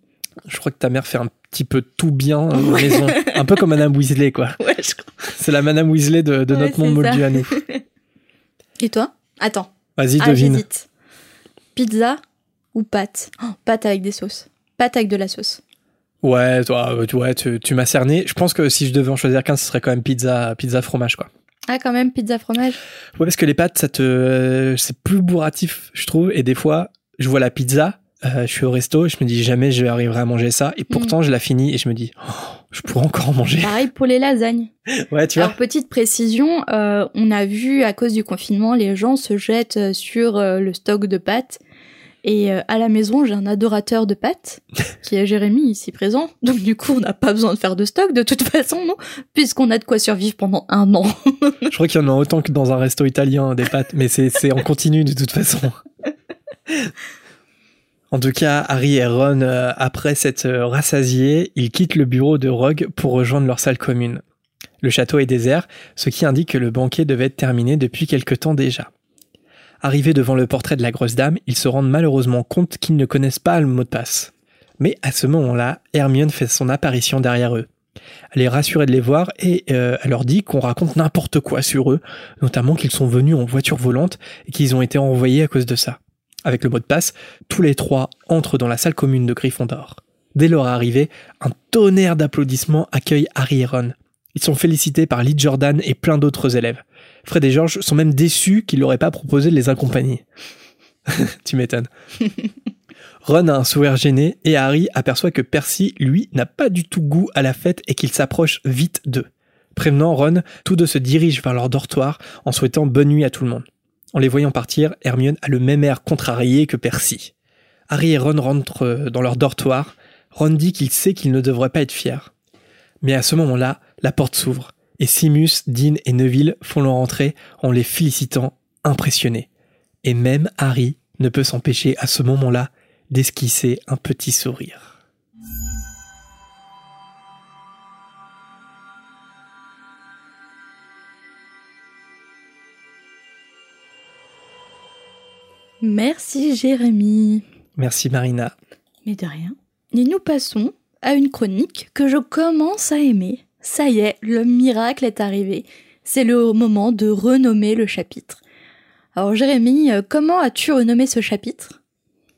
Je crois que ta mère fait un petit peu tout bien euh, maison. Un peu comme Madame Weasley, quoi. [laughs] Ouais, je crois. C'est la Madame Weasley de, de Ouais, notre monde moldu à nous. Et toi? Attends. Vas-y, Ah, devine. Pizza ou pâte? Oh, Pâte avec des sauces. Pâte avec de la sauce. Ouais, toi, euh, tu, ouais, tu, tu m'as cerné. Je pense que si je devais en choisir qu'un, ce serait quand même pizza, pizza fromage, quoi. Ah, quand même, pizza fromage. Ouais, parce que les pâtes, ça te, euh, c'est plus bourratif, je trouve. Et des fois, je vois la pizza, euh, je suis au resto, et je me dis jamais je arriverai à manger ça. Et pourtant, je la finis et je me dis, oh, je pourrais encore en manger. Pareil pour les lasagnes. [laughs] Ouais, tu vois. Alors, petite précision, euh, on a vu, à cause du confinement, les gens se jettent sur le stock de pâtes. Et euh, à la maison, j'ai un adorateur de pâtes, [laughs] qui est Jérémy, ici présent. Donc du coup, on n'a pas besoin de faire de stock de toute [laughs] façon, non Puisqu'on a de quoi survivre pendant un an. [laughs] Je crois qu'il y en a autant que dans un resto italien, des pâtes, mais c'est, en continu de toute façon. En tout cas, Harry et Ron, euh, après s'être euh, rassasiés, ils quittent le bureau de Rogue pour rejoindre leur salle commune. Le château est désert, ce qui indique que le banquet devait être terminé depuis quelque temps déjà. Arrivés devant le portrait de la grosse dame, ils se rendent malheureusement compte qu'ils ne connaissent pas le mot de passe. Mais à ce moment-là, Hermione fait son apparition derrière eux. Elle est rassurée de les voir et euh, elle leur dit qu'on raconte n'importe quoi sur eux, notamment qu'ils sont venus en voiture volante et qu'ils ont été envoyés à cause de ça. Avec le mot de passe, tous les trois entrent dans la salle commune de Gryffondor. Dès leur arrivée, un tonnerre d'applaudissements accueille Harry et Ron. Ils sont félicités par Lee Jordan et plein d'autres élèves. Fred et George sont même déçus qu'il leur ait pas proposé de les accompagner. [laughs] tu m'étonnes. [laughs] Ron a un sourire gêné et Harry aperçoit que Percy, lui, n'a pas du tout goût à la fête et qu'il s'approche vite d'eux. Prévenant Ron, tous deux se dirigent vers leur dortoir en souhaitant bonne nuit à tout le monde. En les voyant partir, Hermione a le même air contrarié que Percy. Harry et Ron rentrent dans leur dortoir. Ron dit qu'il sait qu'il ne devrait pas être fier. Mais à ce moment-là, la porte s'ouvre et Simus, Dean et Neville font leur entrée en les félicitant, impressionnés. Et même Harry ne peut s'empêcher à ce moment-là d'esquisser un petit sourire. Merci Jérémy. Merci Marina. Mais de rien. Et nous passons à une chronique que je commence à aimer. Ça y est, le miracle est arrivé. C'est le moment de renommer le chapitre. Alors Jérémy, euh, comment as-tu renommé ce chapitre?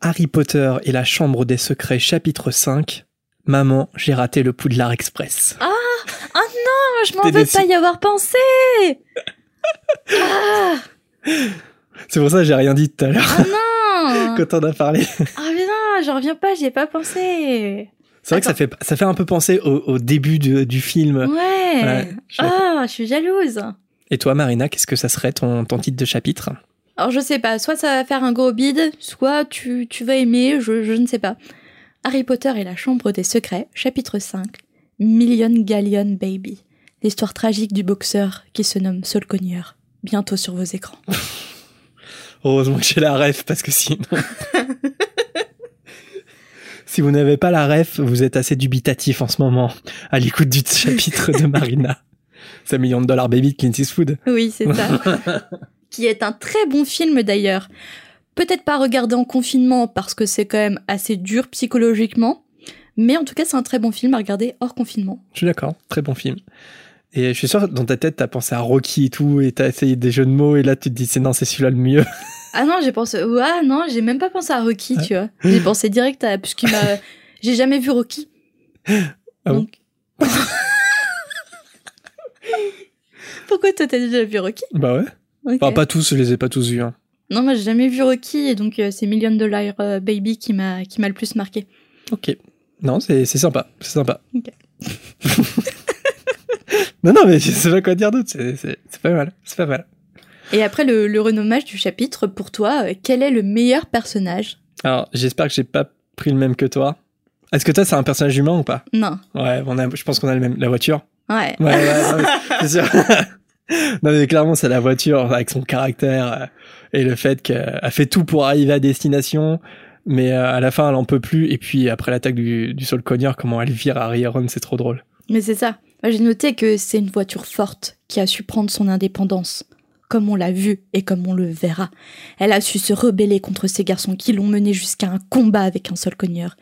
Harry Potter et la Chambre des Secrets chapitre 5. Maman, j'ai raté le Poudlard Express. Ah non, je m'en veux déçu. pas y avoir pensé Ah, [laughs] C'est pour ça que j'ai rien dit tout à l'heure ah non [laughs] quand on a parlé. Ah mais non, j'en reviens pas, j'y ai pas pensé C'est vrai que ça fait, ça fait un peu penser au, au début du, du film. Ouais, suis Ah, je suis jalouse Et toi Marina, qu'est-ce que ça serait ton, ton titre de chapitre? Alors je sais pas, soit ça va faire un gros bide, soit tu, tu vas aimer, je, je ne sais pas. Harry Potter et la Chambre des Secrets, chapitre 5. Million Galleon Baby. L'histoire tragique du boxeur qui se nomme Saul bientôt sur vos écrans. [laughs] Heureusement que j'ai la ref, parce que sinon... [laughs] si vous n'avez pas la ref, vous êtes assez dubitatif en ce moment, à l'écoute du chapitre de Marina. [laughs] C'est un million de dollars baby de Clint Eastwood. Oui, c'est ça. [laughs] qui est un très bon film d'ailleurs. Peut-être pas regarder en confinement parce que c'est quand même assez dur psychologiquement, mais en tout cas c'est un très bon film à regarder hors confinement. Je suis d'accord, très bon film. Et je suis sûr, dans ta tête, t'as pensé à Rocky et tout, et t'as essayé des jeux de mots, et là, tu te dis, c'est non, c'est celui-là le mieux. [laughs] Ah non, j'ai pensé, non, j'ai même pas pensé à Rocky, tu vois. J'ai pensé direct à, puisqu'il m'a, [laughs] j'ai jamais vu Rocky. Ah bon Donc. [laughs] Pourquoi toi t'as déjà vu Rocky? Bah ouais. Ok. Enfin, pas tous, je les ai pas tous vus. Hein. Non, moi j'ai jamais vu Rocky, et donc euh, c'est Million Dollar euh, Baby qui m'a, qui m'a le plus marqué. Ok. Non, c'est c'est sympa, c'est sympa. Ok. [laughs] non, non, mais je sais pas quoi dire d'autre, c'est pas mal, c'est pas mal. Et après le, le renommage du chapitre, pour toi, euh, quel est le meilleur personnage? Alors, j'espère que j'ai pas pris le même que toi. Est-ce que toi, c'est un personnage humain ou pas? Non. Ouais, on a, je pense qu'on a le même. La voiture Ouais. Ouais, ouais, non, mais [laughs] c'est sûr. [laughs] non, mais clairement, c'est la voiture avec son caractère euh, et le fait qu'elle fait tout pour arriver à destination, mais euh, à la fin, elle en peut plus. Et puis, après l'attaque du, du Soul Connier, comment elle vire Harry Aaron, c'est trop drôle. Mais c'est ça. J'ai noté que c'est une voiture forte qui a su prendre son indépendance, comme on l'a vu et comme on le verra. Elle a su se rebeller contre ces garçons qui l'ont menée jusqu'à un combat avec un seul cogneur,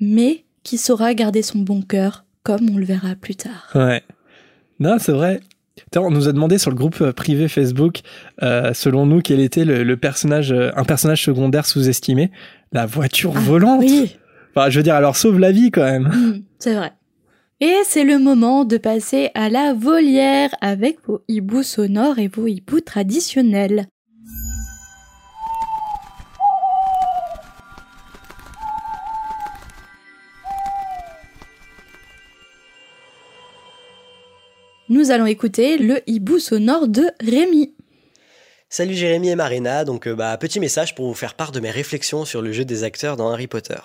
mais qui saura garder son bon cœur, comme on le verra plus tard. Ouais. Non, c'est vrai. On nous a demandé sur le groupe euh, privé Facebook, euh, selon nous, quel était le, le personnage, euh, un personnage secondaire sous-estimé. La voiture Ah, volante. Oui, Enfin, je veux dire, leur sauve la vie quand même. Hmm, c'est vrai. Et c'est le moment de passer à la volière avec vos hiboux sonores et vos hiboux traditionnels. Nous allons écouter le hibou sonore de Rémi. Salut Jérémy et Marina, donc euh, bah, petit message pour vous faire part de mes réflexions sur le jeu des acteurs dans Harry Potter.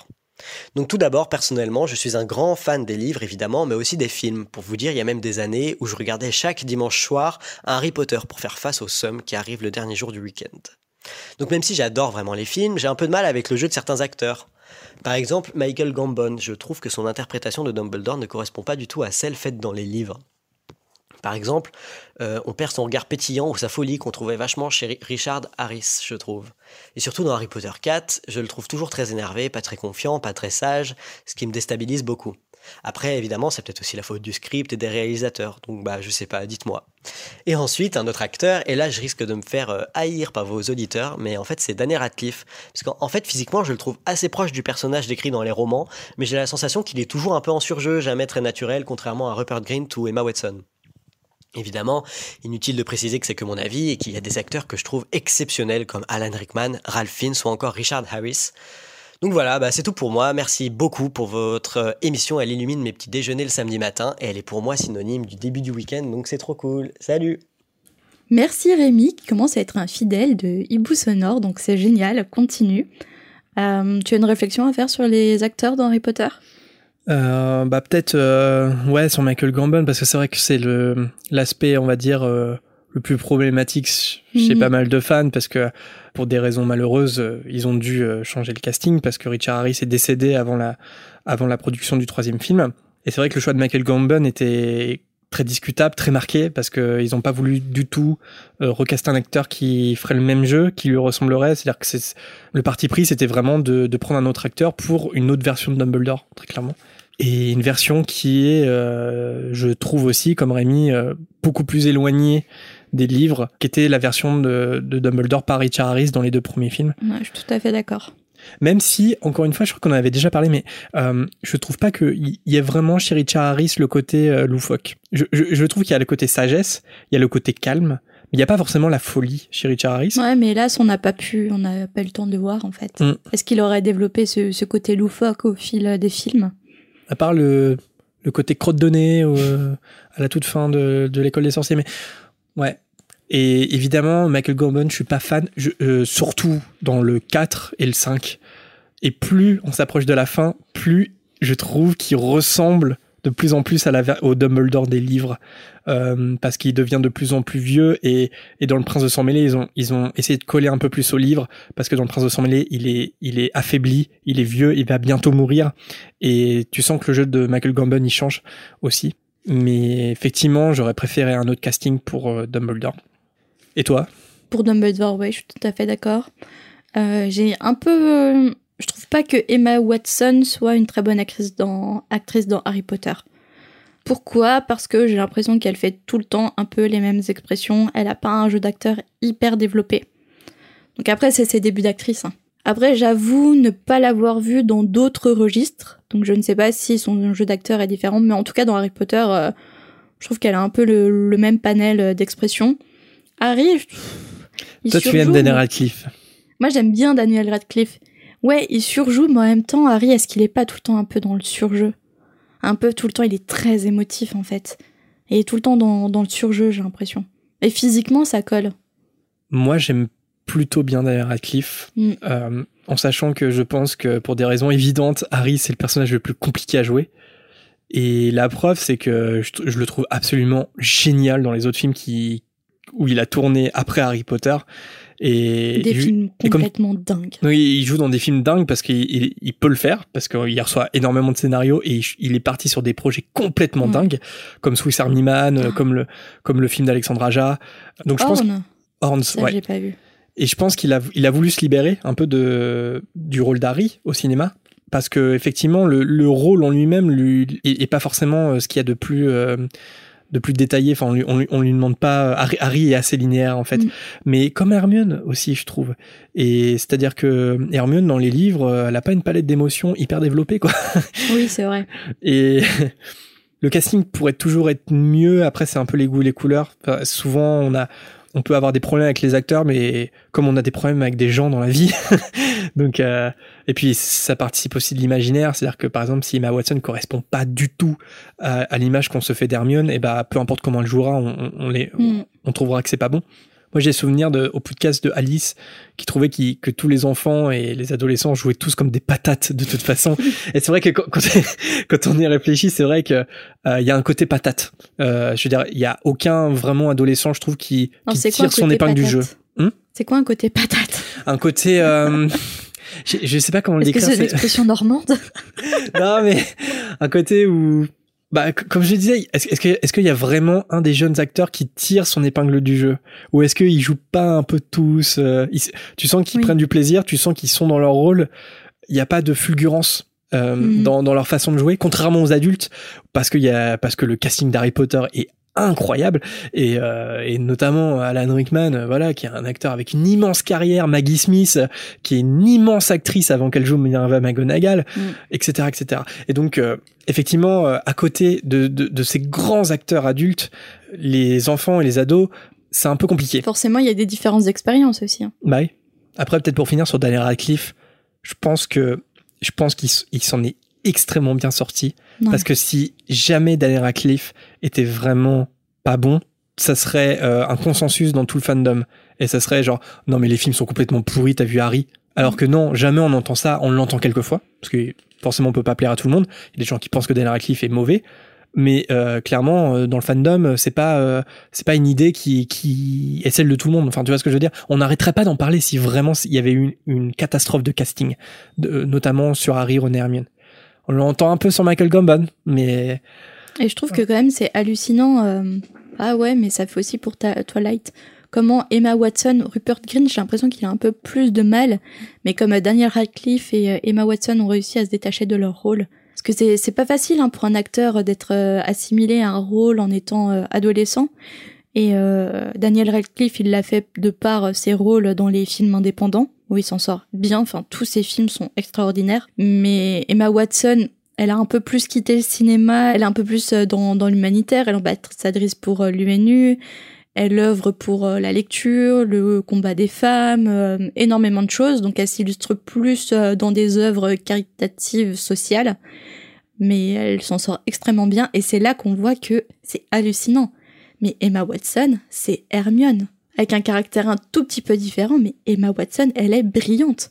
Donc tout d'abord, personnellement, je suis un grand fan des livres évidemment, mais aussi des films. Pour vous dire, il y a même des années où je regardais chaque dimanche soir Harry Potter pour faire face au somme qui arrive le dernier jour du week-end. Donc même si j'adore vraiment les films, j'ai un peu de mal avec le jeu de certains acteurs. Par exemple, Michael Gambon, je trouve que son interprétation de Dumbledore ne correspond pas du tout à celle faite dans les livres. Par exemple, euh, on perd son regard pétillant ou sa folie qu'on trouvait vachement chez Ri- Richard Harris, je trouve. Et surtout dans Harry Potter 4, je le trouve toujours très énervé, pas très confiant, pas très sage, ce qui me déstabilise beaucoup. Après, évidemment, c'est peut-être aussi la faute du script et des réalisateurs, donc bah je sais pas, dites-moi. Et ensuite, un autre acteur, et là je risque de me faire euh, haïr par vos auditeurs, mais en fait c'est Daniel Radcliffe. Parce qu'en en fait, physiquement, je le trouve assez proche du personnage décrit dans les romans, mais j'ai la sensation qu'il est toujours un peu en surjeu, jamais très naturel, contrairement à Rupert Grint ou Emma Watson. Évidemment, inutile de préciser que c'est que mon avis et qu'il y a des acteurs que je trouve exceptionnels comme Alan Rickman, Ralph Fiennes ou encore Richard Harris. Donc voilà, bah c'est tout pour moi. Merci beaucoup pour votre euh, émission. Elle illumine mes petits déjeuners le samedi matin et elle est pour moi synonyme du début du week-end, donc c'est trop cool. Salut Merci Rémi qui commence à être un fidèle de hibou sonore, donc c'est génial, continue. Euh, tu as une réflexion à faire sur les acteurs dans Harry Potter? Euh, bah peut-être euh, ouais sur Michael Gambon parce que c'est vrai que c'est le l'aspect on va dire euh, le plus problématique chez Mhm. pas mal de fans parce que pour des raisons malheureuses euh, ils ont dû euh, changer le casting parce que Richard Harris est décédé avant la avant la production du troisième film. Et c'est vrai que le choix de Michael Gambon était très discutable très marqué parce que ils ont pas voulu du tout euh, recaster un acteur qui ferait le même jeu qui lui ressemblerait. C'est-à-dire que c'est le parti pris c'était vraiment de, de prendre un autre acteur pour une autre version de Dumbledore très clairement et une version qui est, euh, je trouve aussi, comme Rémi, euh, beaucoup plus éloignée des livres, qui était la version de, de Dumbledore par Richard Harris dans les deux premiers films. Ouais, Je suis tout à fait d'accord. Même si, encore une fois, je crois qu'on en avait déjà parlé, mais euh, je trouve pas qu'il y ait vraiment chez Richard Harris le côté euh, loufoque. Je, je, je trouve qu'il y a le côté sagesse, il y a le côté calme, mais il n'y a pas forcément la folie chez Richard Harris. Ouais, mais hélas, on n'a pas pu, on n'a pas eu le temps de voir en fait. Mm. Est-ce qu'il aurait développé ce, ce côté loufoque au fil des films? À part le, le côté crotte nez euh, à la toute fin de, de l'école des sorciers. Mais ouais. Et évidemment, Michael Gambon, je suis pas fan, je- euh, surtout dans le 4 et le 5. Et plus on s'approche de la fin, plus je trouve qu'il ressemble de plus en plus à la, au Dumbledore des livres, euh, parce qu'il devient de plus en plus vieux et, et dans Le Prince de Sang Mêlé, ils ont, ils ont essayé de coller un peu plus au livre, parce que dans Le Prince de Sang Mêlé, il est, il est affaibli, il est vieux, il va bientôt mourir, et tu sens que le jeu de Michael Gambon, il change aussi. Mais effectivement, j'aurais préféré un autre casting pour euh, Dumbledore. Et toi? Pour Dumbledore, ouais, je suis tout à fait d'accord. Euh, j'ai un peu je trouve pas que Emma Watson soit une très bonne actrice dans, actrice dans Harry Potter. Pourquoi? Parce que j'ai l'impression qu'elle fait tout le temps un peu les mêmes expressions. Elle a pas un jeu d'acteur hyper développé. Donc après, c'est ses débuts d'actrice. Hein. Après, j'avoue ne pas l'avoir vue dans d'autres registres. Donc je ne sais pas si son jeu d'acteur est différent, mais en tout cas dans Harry Potter, euh, je trouve qu'elle a un peu le, même panel d'expressions. Harry, toi tu aimes Daniel Radcliffe. Moi j'aime bien Daniel Radcliffe. Ouais, il surjoue, mais en même temps, Harry, est-ce qu'il est pas tout le temps un peu dans le surjeu? Un peu tout le temps, il est très émotif en fait. Et tout le temps dans, dans le surjeu, j'ai l'impression. Et physiquement, ça colle. Moi, j'aime plutôt bien Daniel Radcliffe, mm. euh, en sachant que je pense que pour des raisons évidentes, Harry, c'est le personnage le plus compliqué à jouer. Et la preuve, c'est que je, je, le trouve absolument génial dans les autres films qui, où il a tourné après Harry Potter. Et des films complètement dingues. Oui, il joue dans des films dingues parce qu'il il, peut le faire, parce qu'il reçoit énormément de scénarios et il, est parti sur des projets complètement dingues, comme Swiss Army Man, ah. comme le comme le film d'Alexandre Aja. Donc je pense Horns, Ça, ouais. pas vu. Et je pense qu'il a il a voulu se libérer un peu de du rôle d'Harry au cinéma parce que effectivement le, le rôle en lui-même lui est, pas forcément euh, ce qu'il y a de plus euh, de plus détaillé. Enfin, on lui, on lui, demande pas. Harry, est assez linéaire en fait, mm. mais comme Hermione aussi, je trouve. Et c'est-à-dire que Hermione dans les livres, elle a pas une palette d'émotions hyper développée, quoi. [laughs] Oui, c'est vrai. Et [laughs] le casting pourrait toujours être mieux. Après, c'est un peu les goûts, les couleurs. souvent, on a on peut avoir des problèmes avec les acteurs, mais comme on a des problèmes avec des gens dans la vie, [laughs] donc euh, et puis ça participe aussi de l'imaginaire, c'est-à-dire que par exemple si Emma Watson correspond pas du tout à, l'image qu'on se fait d'Hermione, et eh bah peu importe comment elle jouera, on, on, les, mm. on trouvera que c'est pas bon. Moi, j'ai souvenir de, au podcast de Alice qui trouvait que tous les enfants et les adolescents jouaient tous comme des patates de toute façon. et c'est vrai que [laughs] quand, quand, on y réfléchit, c'est vrai que euh, il y a un côté patate. Euh, je veux dire, il y a aucun vraiment adolescent, je trouve, qui, tire son épingle du jeu. Hmm c'est quoi un côté patate? Un côté. Euh, je, je sais pas comment le décrire. Est-ce que c'est une expression normande? [laughs] Non, mais un côté où bah, comme je disais, est-ce qu'il y a vraiment un des jeunes acteurs qui tire son épingle du jeu? Ou est-ce qu'ils jouent pas un peu tous euh, Tu sens qu'ils prennent du plaisir, tu sens qu'ils sont dans leur rôle. Il n'y a pas de fulgurance euh, mhm. dans, dans leur façon de jouer, contrairement aux adultes, parce qu'il y a parce que le casting d'Harry Potter est incroyable et, euh, et notamment Alan Rickman euh, voilà qui est un acteur avec une immense carrière Maggie Smith qui est une immense actrice avant qu'elle joue Minerva McGonagall etc mm. etc et donc euh, effectivement à côté de, de, de, ces grands acteurs adultes les enfants et les ados c'est un peu compliqué forcément il y a des différentes expériences aussi hein. bah oui. après peut-être pour finir sur Daniel Radcliffe je pense que je pense qu'il s'en est extrêmement bien sorti. Parce que si jamais Daniel Radcliffe était vraiment pas bon, ça serait euh, un consensus dans tout le fandom. Et ça serait genre, non mais les films sont complètement pourris, t'as vu Harry? Alors que non, jamais on entend ça, on l'entend quelquefois, parce que forcément on peut pas plaire à tout le monde. Il y a des gens qui pensent que Daniel Radcliffe est mauvais, mais euh, clairement euh, dans le fandom c'est pas c'est pas une idée qui qui est celle de tout le monde enfin tu vois ce que je veux dire? On n'arrêterait pas d'en parler si vraiment il y avait une, une catastrophe de casting de, notamment sur Harry Ron et Hermione on l'entend un peu sur Michael Gambon, mais. Et je trouve que quand même c'est hallucinant. Euh, ah ouais, mais ça fait aussi pour ta Twilight. Comment Emma Watson, Rupert Green, j'ai l'impression qu'il a un peu plus de mal, mais comme Daniel Radcliffe et euh, Emma Watson ont réussi à se détacher de leur rôle. Parce que c'est, c'est pas facile hein, pour un acteur d'être euh, assimilé à un rôle en étant adolescent. Et Daniel Radcliffe, il l'a fait de par ses rôles dans les films indépendants où il s'en sort bien. Enfin, tous ses films sont extraordinaires. Mais Emma Watson, elle a un peu plus quitté le cinéma, elle est un peu plus euh, dans, dans l'humanitaire, elle s'adresse pour euh, l'UNU, elle œuvre pour euh, la lecture, le combat des femmes, énormément de choses, donc elle s'illustre plus dans des œuvres caritatives sociales, mais elle s'en sort extrêmement bien, et c'est là qu'on voit que c'est hallucinant. Mais Emma Watson, c'est Hermione avec un caractère un tout petit peu différent, mais Emma Watson, elle est brillante.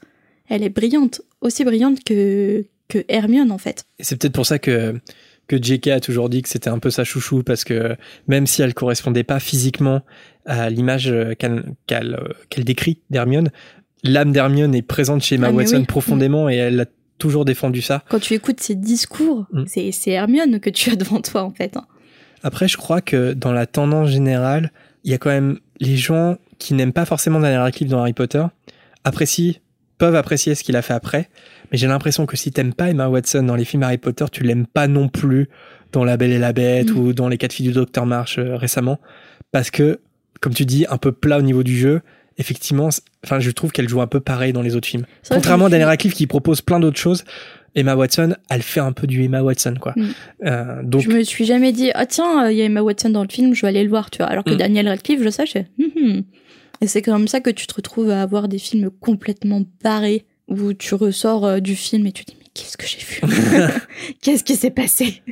Elle est brillante, aussi brillante que, que Hermione en fait. C'est peut-être pour ça que que JK a toujours dit que c'était un peu sa chouchou parce que même si elle correspondait pas physiquement à l'image euh, qu'elle euh, qu'elle décrit d'Hermione, l'âme d'Hermione est présente chez Emma Ah, Watson oui. profondément et elle a toujours défendu ça. Quand tu écoutes ses discours, Mm. c'est c'est Hermione que tu as devant toi, en fait. hein. Après, je crois que dans la tendance générale, il y a quand même les gens qui n'aiment pas forcément Daniel Radcliffe dans Harry Potter apprécient, peuvent apprécier ce qu'il a fait après. Mais j'ai l'impression que si t'aimes pas Emma Watson dans les films Harry Potter, tu l'aimes pas non plus dans La Belle et la Bête Mm. ou dans Les Quatre filles du Docteur March euh, récemment, parce que, comme tu dis, un peu plat au niveau du jeu. Effectivement, enfin, je trouve qu'elle joue un peu pareil dans les autres films. Contrairement à Daniel Radcliffe qui propose plein d'autres choses, Emma Watson, elle fait un peu du Emma Watson, quoi. Mm. Euh, donc, Je me suis jamais dit, ah tiens, il y a Emma Watson dans le film, je vais aller le voir, tu vois. Alors que Mm. Daniel Radcliffe, je sais, je hum. Et c'est comme ça que tu te retrouves à avoir des films complètement barrés, où tu ressors euh, du film et tu te dis, mais qu'est-ce que j'ai vu? [laughs] Qu'est-ce qui s'est passé?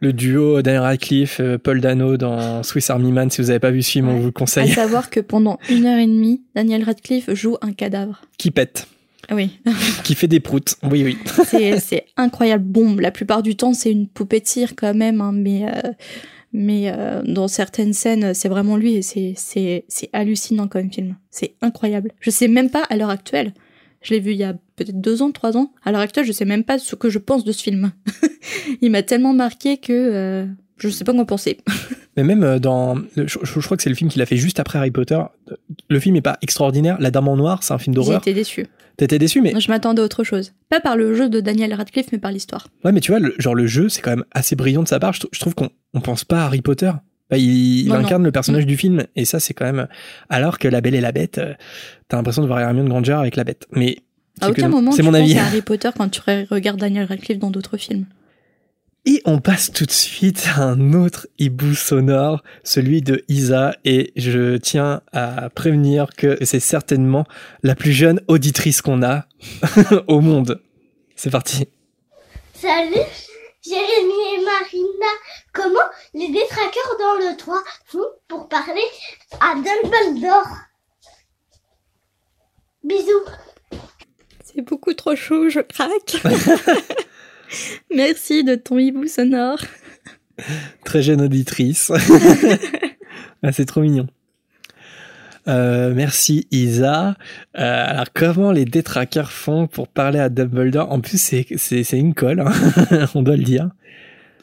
Le duo Daniel Radcliffe, euh, Paul Dano dans Swiss Army Man. Si vous n'avez pas vu ce film, on vous le À conseille. savoir que pendant une heure et demie, Daniel Radcliffe joue un cadavre. Qui pète, oui, [laughs] qui fait des proutes. Oui, oui. [laughs] c'est incroyable. Bon, la plupart du temps, c'est une poupée de cire quand même, hein, mais euh, mais euh, dans certaines scènes, c'est vraiment lui et c'est hallucinant comme film. C'est incroyable. Je sais même pas à l'heure actuelle. Je l'ai vu il y a peut-être deux ans, trois ans. À l'heure actuelle, je sais même pas ce que je pense de ce film. [laughs] il m'a tellement marqué que euh, je sais pas quoi penser. Mais même euh, dans, je, je crois que c'est le film qu'il a fait juste après Harry Potter. Le film est pas extraordinaire. La Dame en Noir, c'est un film J'ai d'horreur. été déçue. T'étais déçu, mais Je m'attendais à autre chose. Pas par le jeu de Daniel Radcliffe, mais par l'histoire. ouais, mais tu vois, le, genre le jeu, c'est quand même assez brillant de sa part. Je, je trouve qu'on on pense pas à Harry Potter. Bah, il, il Non, non. incarne le personnage du film, et ça, c'est quand même. Alors que La Belle et la Bête, euh, t'as l'impression de voir Hermione Granger avec la Bête. Mais À aucun que- moment, c'est mon avis. à Harry Potter quand tu regardes Daniel Radcliffe dans d'autres films. Et on passe tout de suite à un autre hibou sonore, celui de Isa, et je tiens à prévenir que c'est certainement la plus jeune auditrice qu'on a [laughs] au monde. C'est parti. Salut, Jérémy et Marina. Comment les détraqueurs dans le toit font pour parler à Dumbledore? Bisous. C'est beaucoup trop chaud, je craque. [laughs] [laughs] Merci de ton hibou sonore. [laughs] Très jeune auditrice. [laughs] Ah, c'est trop mignon. Euh, merci Isa. Euh, alors comment les détraqueurs font pour parler à Dumbledore? En plus c'est une colle, hein. on doit le dire.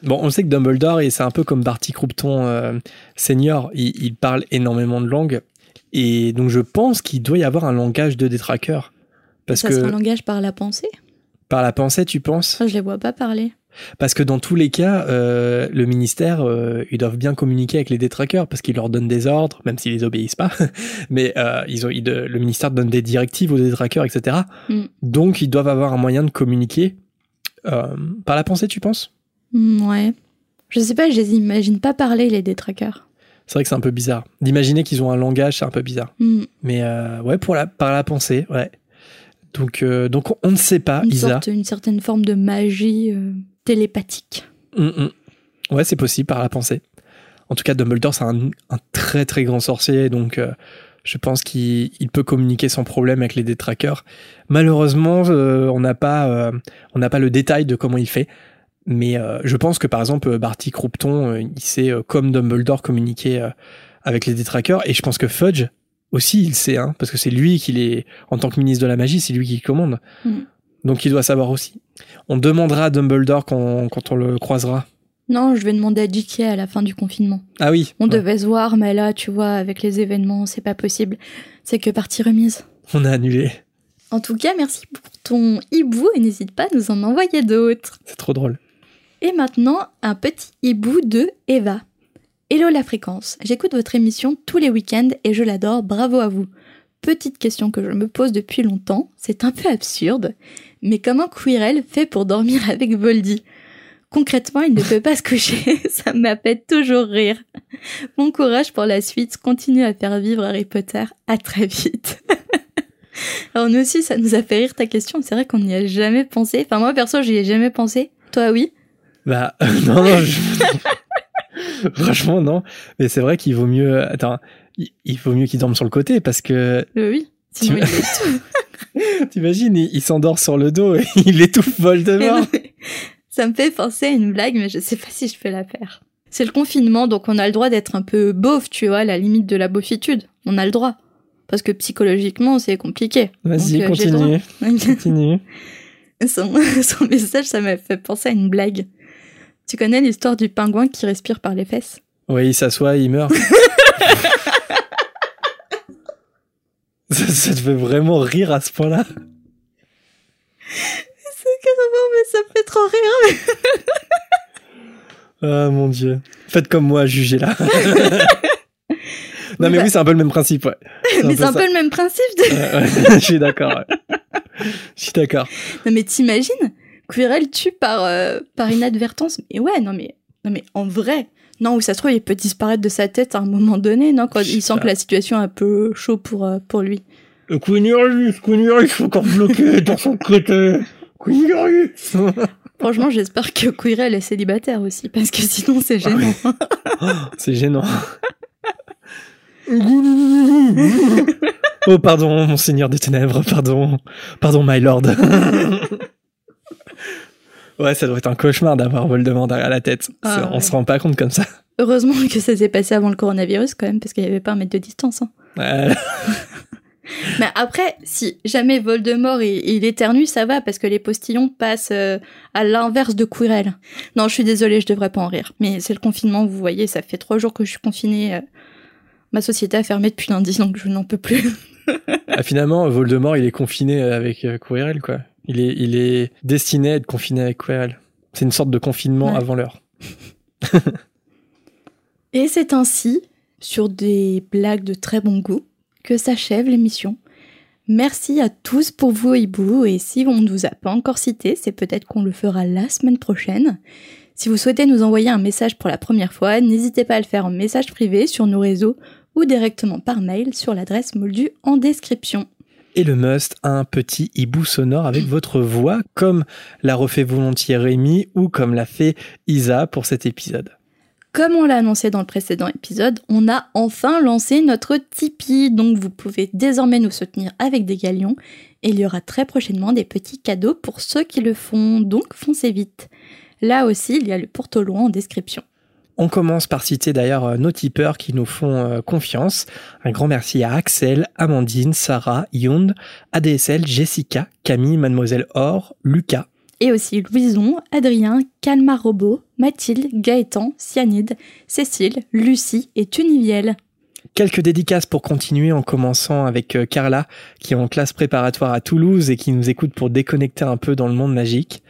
Bon, on sait que Dumbledore et c'est un peu comme Barty Croupton euh, senior, il, il parle énormément de langues et donc je pense qu'il doit y avoir un langage de détraqueur parce Ça que un langage par la pensée? Par la pensée tu penses? Ça, je les vois pas parler. Parce que dans tous les cas, euh, le ministère, euh, ils doivent bien communiquer avec les détraqueurs parce qu'ils leur donnent des ordres, même s'ils les obéissent pas. [laughs] Mais euh, ils ont, ils le ministère donne des directives aux détraqueurs, etc. Mm. Donc ils doivent avoir un moyen de communiquer par la pensée, tu penses? Hmm, ouais. Je sais pas, je les imagine pas parler, les détraqueurs. C'est vrai que c'est un peu bizarre. D'imaginer qu'ils ont un langage, c'est un peu bizarre. Hmm, Mais ouais, pour la, par la pensée, ouais. Donc, euh, donc on ne sait pas, Une, Isa. sorte, une certaine forme de magie euh, télépathique. Mm, mm. Ouais, c'est possible par la pensée. En tout cas, Dumbledore, c'est un, un très très grand sorcier, donc euh, je pense qu'il il peut communiquer sans problème avec les détraqueurs. Malheureusement, on n'a pas, on n'a pas le détail de comment il fait, mais je pense que par exemple, Barty Croupton, il sait comme Dumbledore communiquer avec les détraqueurs, et je pense que Fudge aussi, il sait, hein, parce que c'est lui qui les, en tant que ministre de la magie, c'est lui qui commande. Mm. Donc il doit savoir aussi. On demandera à Dumbledore quand, quand on le croisera. Non, je vais demander à JK à la fin du confinement. Ah oui. On ouais. devait se voir, mais là, tu vois, avec les événements, c'est pas possible. C'est que partie remise. On a annulé. En tout cas, merci pour ton hibou et n'hésite pas à nous en envoyer d'autres. C'est trop drôle. Et maintenant, un petit hibou de Eva. Hello la fréquence, j'écoute votre émission tous les week-ends et je l'adore, bravo à vous. Petite question que je me pose depuis longtemps, c'est un peu absurde, mais comment Quirrell fait pour dormir avec Voldy? Concrètement, il ne peut pas se coucher, [laughs] ça m'a fait toujours rire. Bon courage pour la suite, continue à faire vivre Harry Potter, à très vite. [laughs] Alors nous aussi, ça nous a fait rire ta question, c'est vrai qu'on n'y a jamais pensé. Enfin moi perso, j'y ai jamais pensé. Toi oui? Bah, [laughs] non, non, je- [laughs] Franchement, non. Mais c'est vrai qu'il vaut mieux. Attends, il, vaut mieux qu'il dorme sur le côté parce que. Euh, oui. Sinon, Tu- il. [laughs] T'imagines, il, il s'endort sur le dos et [laughs] il étouffe Voldemort. Ça me fait penser à une blague, mais je sais pas si je peux la faire. C'est le confinement, donc on a le droit d'être un peu beauf, tu vois, à la limite de la beaufitude. On a le droit. Parce que psychologiquement, c'est compliqué. Vas-y, euh, continue. Continue. son, son message, ça m'a fait penser à une blague. Tu connais l'histoire du pingouin qui respire par les fesses? Oui, il s'assoit, il meurt. [laughs] ça, ça te fait vraiment rire à ce point-là? C'est carrément, mais ça me fait trop rire. [laughs] Ah mon dieu. Faites comme moi, jugez là. [laughs] non mais bah- oui, c'est un peu le même principe, ouais. mais c'est un ça. peu le même principe. De... Ouais, ouais, je suis d'accord. ouais. Je suis d'accord. Non mais t'imagines Quirrell tue par, euh, par inadvertance. Mais ouais, non mais, non mais en vrai. Non, ou ça se trouve, il peut disparaître de sa tête à un moment donné, non Quand il sent que la situation est un peu chaud pour, euh, pour lui. Il est encore bloqué [laughs] dans son côté. Queenius. [laughs] Franchement, j'espère que Quirrell est célibataire aussi, parce que sinon c'est gênant. [laughs] C'est gênant. oh pardon, mon seigneur des ténèbres, pardon. Pardon, my lord. Ouais, ça doit être un cauchemar d'avoir Voldemort derrière la tête. Ah, on ouais. se rend pas compte comme ça. Heureusement que ça s'est passé avant le coronavirus quand même, parce qu'il n'y avait pas un mètre de distance. hein. Ouais. [laughs] [laughs] Mais après, si jamais Voldemort il, il éternue, ça va parce que les postillons passent euh, à l'inverse de Quirrell. Non, je suis désolée, je devrais pas en rire. Mais c'est le confinement, vous voyez, ça fait trois jours que je suis confinée. euh, ma société a fermé depuis lundi, donc je n'en peux plus. [laughs] Ah, finalement, Voldemort, il est confiné avec euh, Quirrell, quoi. Il est, il est destiné à être confiné avec Quirrell. C'est une sorte de confinement Ouais. avant l'heure. [laughs] Et c'est ainsi, sur des blagues de très bon goût, que s'achève l'émission. Merci à tous pour vos hiboux et si on ne vous a pas encore cité, c'est peut-être qu'on le fera la semaine prochaine. Si vous souhaitez nous envoyer un message pour la première fois, n'hésitez pas à le faire en message privé sur nos réseaux ou directement par mail sur l'adresse moldue en description. Et le must, un petit hibou sonore avec [clears throat] votre voix, comme l'a refait volontiers Rémi ou comme l'a fait Isa pour cet épisode. Comme on l'a annoncé dans le précédent épisode, on a enfin lancé notre Tipeee, donc vous pouvez désormais nous soutenir avec des galions, et il y aura très prochainement des petits cadeaux pour ceux qui le font, donc foncez vite. Là aussi, il y a le portoloin en description. On commence par citer d'ailleurs euh, nos tipeurs qui nous font euh, confiance. Un grand merci à Axel, Amandine, Sarah, Yond, ADSL, Jessica, Camille, Mademoiselle Or, Lucas. Et aussi Louison, Adrien, Calmar Robot, Mathilde, Gaëtan, Cyanide, Cécile, Lucie et Tuniviel. Quelques dédicaces pour continuer en commençant avec euh, Carla qui est en classe préparatoire à Toulouse et qui nous écoute pour déconnecter un peu dans le monde magique.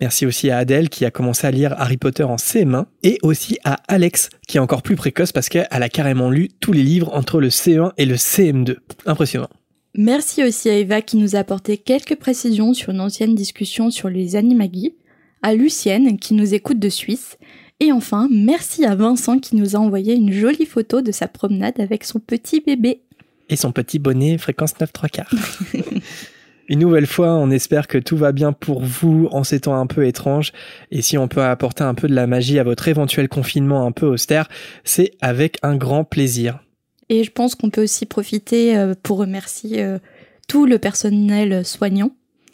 Merci aussi à Adèle qui a commencé à lire Harry Potter en CM1 et aussi à Alex qui est encore plus précoce parce qu'elle a carrément lu tous les livres entre le C1 et le CM2. Impressionnant. Merci aussi à Eva qui nous a apporté quelques précisions sur une ancienne discussion sur les animagis, à Lucienne qui nous écoute de Suisse, et enfin merci à Vincent qui nous a envoyé une jolie photo de sa promenade avec son petit bébé. et son petit bonnet fréquence 9 3 quarts. [laughs] Une nouvelle fois, on espère que tout va bien pour vous en ces temps un peu étranges. Et si on peut apporter un peu de la magie à votre éventuel confinement un peu austère, c'est avec un grand plaisir. Et je pense qu'on peut aussi profiter euh, pour remercier euh, tout le personnel soignant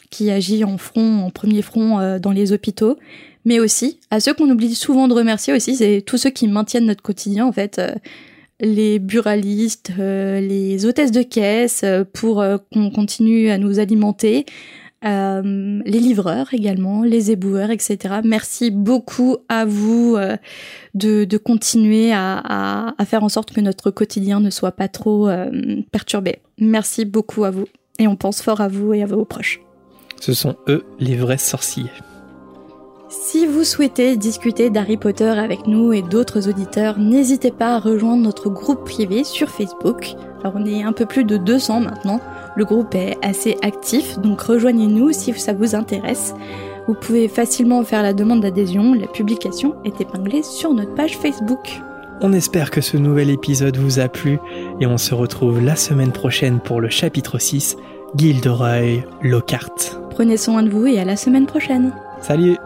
qui agit en front, en premier front euh, dans les hôpitaux, mais aussi à ceux qu'on oublie souvent de remercier aussi, c'est tous ceux qui maintiennent notre quotidien en fait, les buralistes, euh, les hôtesses de caisse euh, pour euh, qu'on continue à nous alimenter, les livreurs également, les éboueurs, etc. Merci beaucoup à vous de, continuer à, faire en sorte que notre quotidien ne soit pas trop perturbé. Merci beaucoup à vous et on pense fort à vous et à vos proches. Ce sont eux les vrais sorciers. Si vous souhaitez discuter d'Harry Potter avec nous et d'autres auditeurs, n'hésitez pas à rejoindre notre groupe privé sur Facebook. Alors on est un peu plus de 200 maintenant. Le groupe est assez actif, donc rejoignez-nous si ça vous intéresse. Vous pouvez facilement faire la demande d'adhésion, la publication est épinglée sur notre page Facebook. On espère que ce nouvel épisode vous a plu et on se retrouve la semaine prochaine pour le chapitre 6, Gilderoy Lockhart. Prenez soin de vous et à la semaine prochaine. Salut